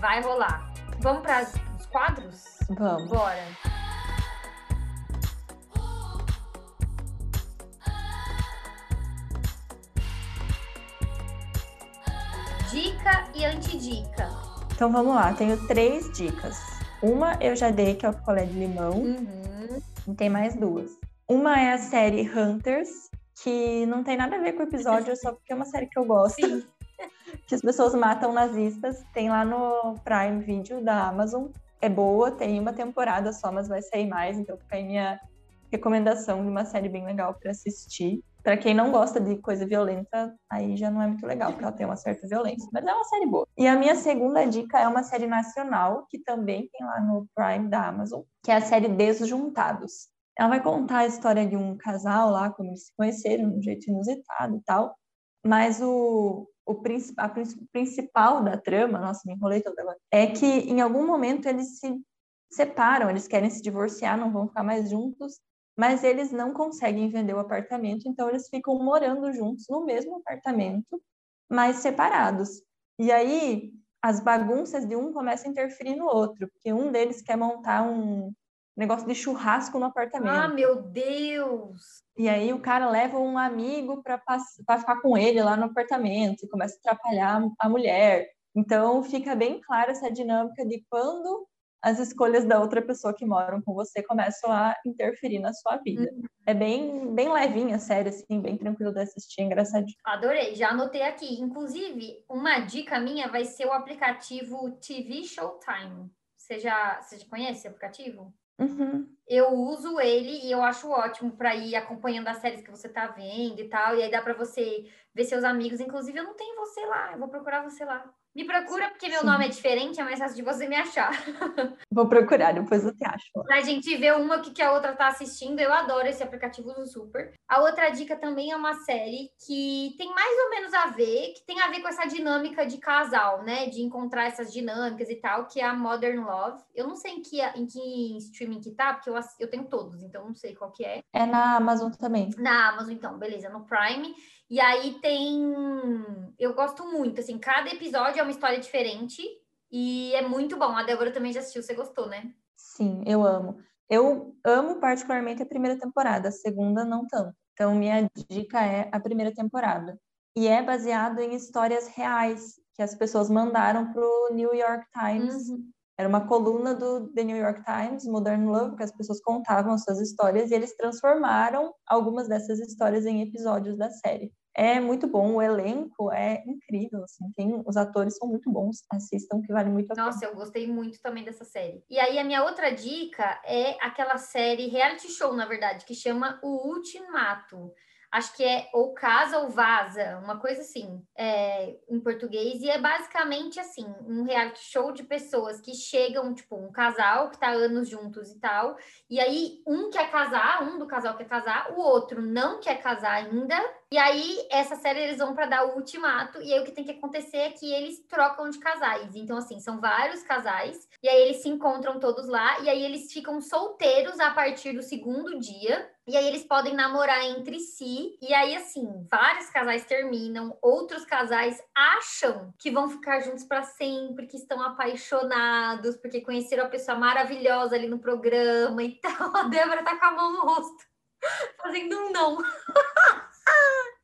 B: Vai rolar. Vamos para os quadros?
A: Vamos.
B: Bora. Dica e antidica.
A: Então vamos lá, tenho três dicas. Uma eu já dei, que é o picolé de limão.
B: Uhum.
A: E tem mais duas. Uma é a série Hunters, que não tem nada a ver com o episódio, só porque é uma série que eu gosto. Sim que as pessoas matam nazistas. Tem lá no Prime Video da Amazon. É boa, tem uma temporada só, mas vai sair mais, então fica aí minha recomendação de uma série bem legal para assistir. Para quem não gosta de coisa violenta, aí já não é muito legal, porque ela tem uma certa violência, mas é uma série boa. E a minha segunda dica é uma série nacional, que também tem lá no Prime da Amazon, que é a série Desjuntados. Ela vai contar a história de um casal lá, como eles se conheceram, de um jeito inusitado e tal. Mas o, o a principal da trama, nossa, me enrolei toda agora, é que em algum momento eles se separam, eles querem se divorciar, não vão ficar mais juntos, mas eles não conseguem vender o apartamento, então eles ficam morando juntos no mesmo apartamento, mas separados. E aí as bagunças de um começam a interferir no outro, porque um deles quer montar um negócio de churrasco no apartamento.
B: Ah, meu Deus!
A: E aí o cara leva um amigo para ficar com ele lá no apartamento e começa a atrapalhar a mulher. Então fica bem clara essa dinâmica de quando as escolhas da outra pessoa que moram com você começam a interferir na sua vida. Uhum. É bem, bem levinha a série, assim, bem tranquilo de assistir, engraçadinho.
B: Adorei, já anotei aqui. Inclusive, uma dica minha vai ser o aplicativo TV Showtime. Você já, você já conhece esse aplicativo?
A: Uhum.
B: Eu uso ele e eu acho ótimo para ir acompanhando as séries que você tá vendo e tal. E aí dá para você ver seus amigos. Inclusive, eu não tenho você lá, eu vou procurar você lá. Me procura, porque meu Sim. nome é diferente, é mais fácil de você me achar. [LAUGHS]
A: Vou procurar, depois eu te acho.
B: Pra gente ver uma que, que a outra tá assistindo, eu adoro esse aplicativo do Super. A outra dica também é uma série que tem mais ou menos a ver, que tem a ver com essa dinâmica de casal, né? De encontrar essas dinâmicas e tal, que é a Modern Love. Eu não sei em que, em que streaming que tá, porque eu, eu tenho todos, então não sei qual que é.
A: É na Amazon também.
B: Na Amazon, então, beleza, no Prime. E aí tem. Eu gosto muito, assim, cada episódio é uma história diferente e é muito bom. A Débora também já assistiu, você gostou, né?
A: Sim, eu amo. Eu amo particularmente a primeira temporada, a segunda não tanto. Então, minha dica é a primeira temporada. E é baseado em histórias reais que as pessoas mandaram para o New York Times. Uhum. Era uma coluna do The New York Times, Modern Love, que as pessoas contavam suas histórias e eles transformaram algumas dessas histórias em episódios da série é muito bom, o elenco é incrível, assim, tem, os atores são muito bons, assistam que vale muito a
B: pena. Nossa, eu gostei muito também dessa série. E aí a minha outra dica é aquela série reality show, na verdade, que chama O Ultimato acho que é ou casa ou vaza, uma coisa assim, é, em português, e é basicamente assim, um reality show de pessoas que chegam, tipo, um casal que tá anos juntos e tal, e aí um quer casar, um do casal quer casar, o outro não quer casar ainda, e aí essa série eles vão para dar o ultimato, e aí o que tem que acontecer é que eles trocam de casais, então assim, são vários casais, e aí eles se encontram todos lá, e aí eles ficam solteiros a partir do segundo dia, e aí eles podem namorar entre si. E aí, assim, vários casais terminam, outros casais acham que vão ficar juntos para sempre, que estão apaixonados, porque conheceram a pessoa maravilhosa ali no programa e tal. [LAUGHS] A Débora tá com a mão no rosto, fazendo um não. [LAUGHS] [LAUGHS]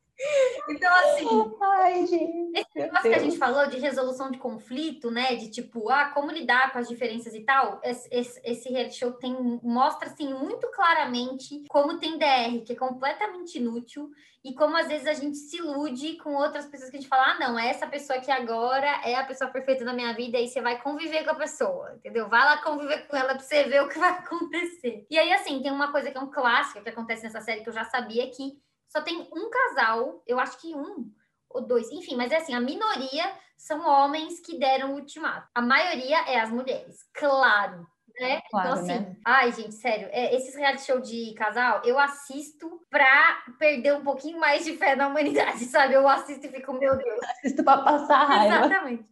B: Então, assim,
A: Ai, gente,
B: esse negócio que a gente falou de resolução de conflito, né? De tipo, ah, como lidar com as diferenças e tal, esse, esse, esse reality show tem, mostra assim muito claramente como tem DR, que é completamente inútil, e como às vezes a gente se ilude com outras pessoas que a gente fala, ah, não, é essa pessoa que agora é a pessoa perfeita da minha vida, e aí você vai conviver com a pessoa, entendeu? Vai lá conviver com ela pra você ver o que vai [LAUGHS] acontecer. E aí, assim, tem uma coisa que é um clássico que acontece nessa série que eu já sabia que só tem um casal, eu acho que um ou dois, enfim, mas é assim, a minoria são homens que deram o ultimato. A maioria é as mulheres, claro. Né?
A: Claro,
B: então, assim,
A: né?
B: ai, gente, sério, é, esses reality show de casal, eu assisto pra perder um pouquinho mais de fé na humanidade, [LAUGHS] sabe? Eu assisto e fico, meu Deus. [LAUGHS]
A: Assisto pra passar raiva.
B: Exatamente.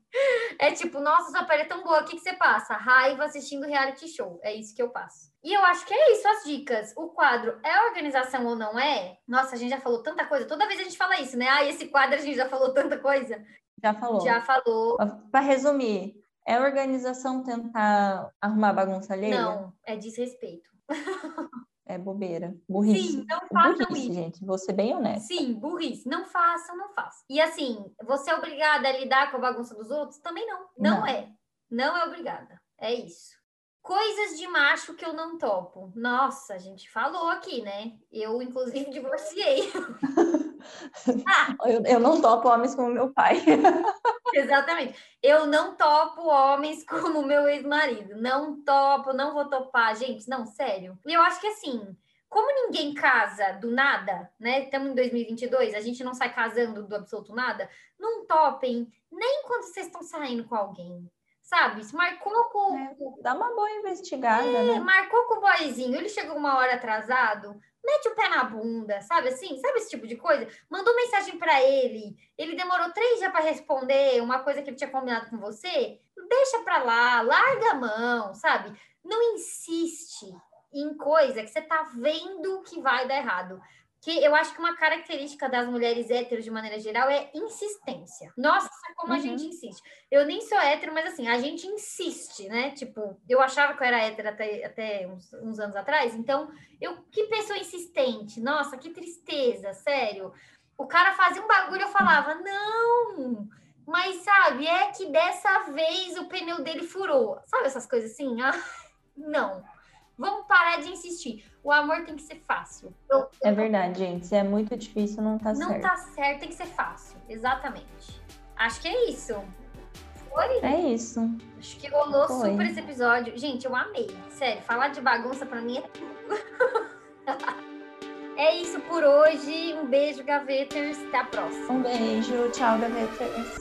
B: É tipo, nossa, sua pele é tão boa, o que, que você passa? Raiva assistindo reality show. É isso que eu passo. E eu acho que é isso, as dicas. O quadro é organização ou não é? Nossa, a gente já falou tanta coisa. Toda vez a gente fala isso, né? Ah, esse quadro a gente já falou tanta coisa.
A: Já falou.
B: Já falou.
A: Para resumir, é organização tentar arrumar bagunça alheia?
B: Não, é desrespeito. [LAUGHS]
A: É bobeira. Burrice.
B: Sim, não façam
A: burrice,
B: isso.
A: gente. Vou ser bem honesta.
B: Sim, burrice. Não façam, não façam. E assim, você é obrigada a lidar com a bagunça dos outros? Também não. Não, não. é. Não é obrigada. É isso. Coisas de macho que eu não topo. Nossa, a gente falou aqui, né? Eu, inclusive, [LAUGHS] divorciei.
A: ah. eu, eu não topo homens como meu pai. [LAUGHS]
B: Exatamente. Eu não topo homens como meu ex-marido. Não topo, não vou topar. Gente, não, sério. E eu acho que assim, como ninguém casa do nada, né? Estamos em 2022, a gente não sai casando do absoluto nada. Não topem nem quando vocês estão saindo com alguém sabe? Marcou com. É,
A: dá uma boa investigada,
B: é,
A: né?
B: Marcou com o boyzinho, ele chegou uma hora atrasado, mete o pé na bunda, sabe assim? Sabe esse tipo de coisa? Mandou mensagem para ele, ele demorou três dias para responder uma coisa que ele tinha combinado com você. Deixa para lá, larga a mão, sabe? Não insiste em coisa que você tá vendo que vai dar errado. Que eu acho que uma característica das mulheres héteros, de maneira geral, é insistência. Nossa, como uhum. a gente insiste. Eu nem sou hétero, mas assim, a gente insiste, né? Tipo, eu achava que eu era hétero até, até uns, uns anos atrás, então, eu que pessoa insistente. Nossa, que tristeza, sério. O cara fazia um bagulho, eu falava, não, mas sabe, é que dessa vez o pneu dele furou. Sabe essas coisas assim? Ah, [LAUGHS] não. Vamos parar de insistir. O amor tem que ser fácil.
A: É verdade, gente. Se é muito difícil, não tá
B: não
A: certo.
B: Não tá certo, tem que ser fácil. Exatamente. Acho que é isso.
A: Foi? É isso.
B: Acho que rolou Foi. super esse episódio. Gente, eu amei. Sério, falar de bagunça pra mim é tudo. [LAUGHS] é isso por hoje. Um beijo, Gaveters. Até a próxima.
A: Um beijo. Tchau, Gaveters.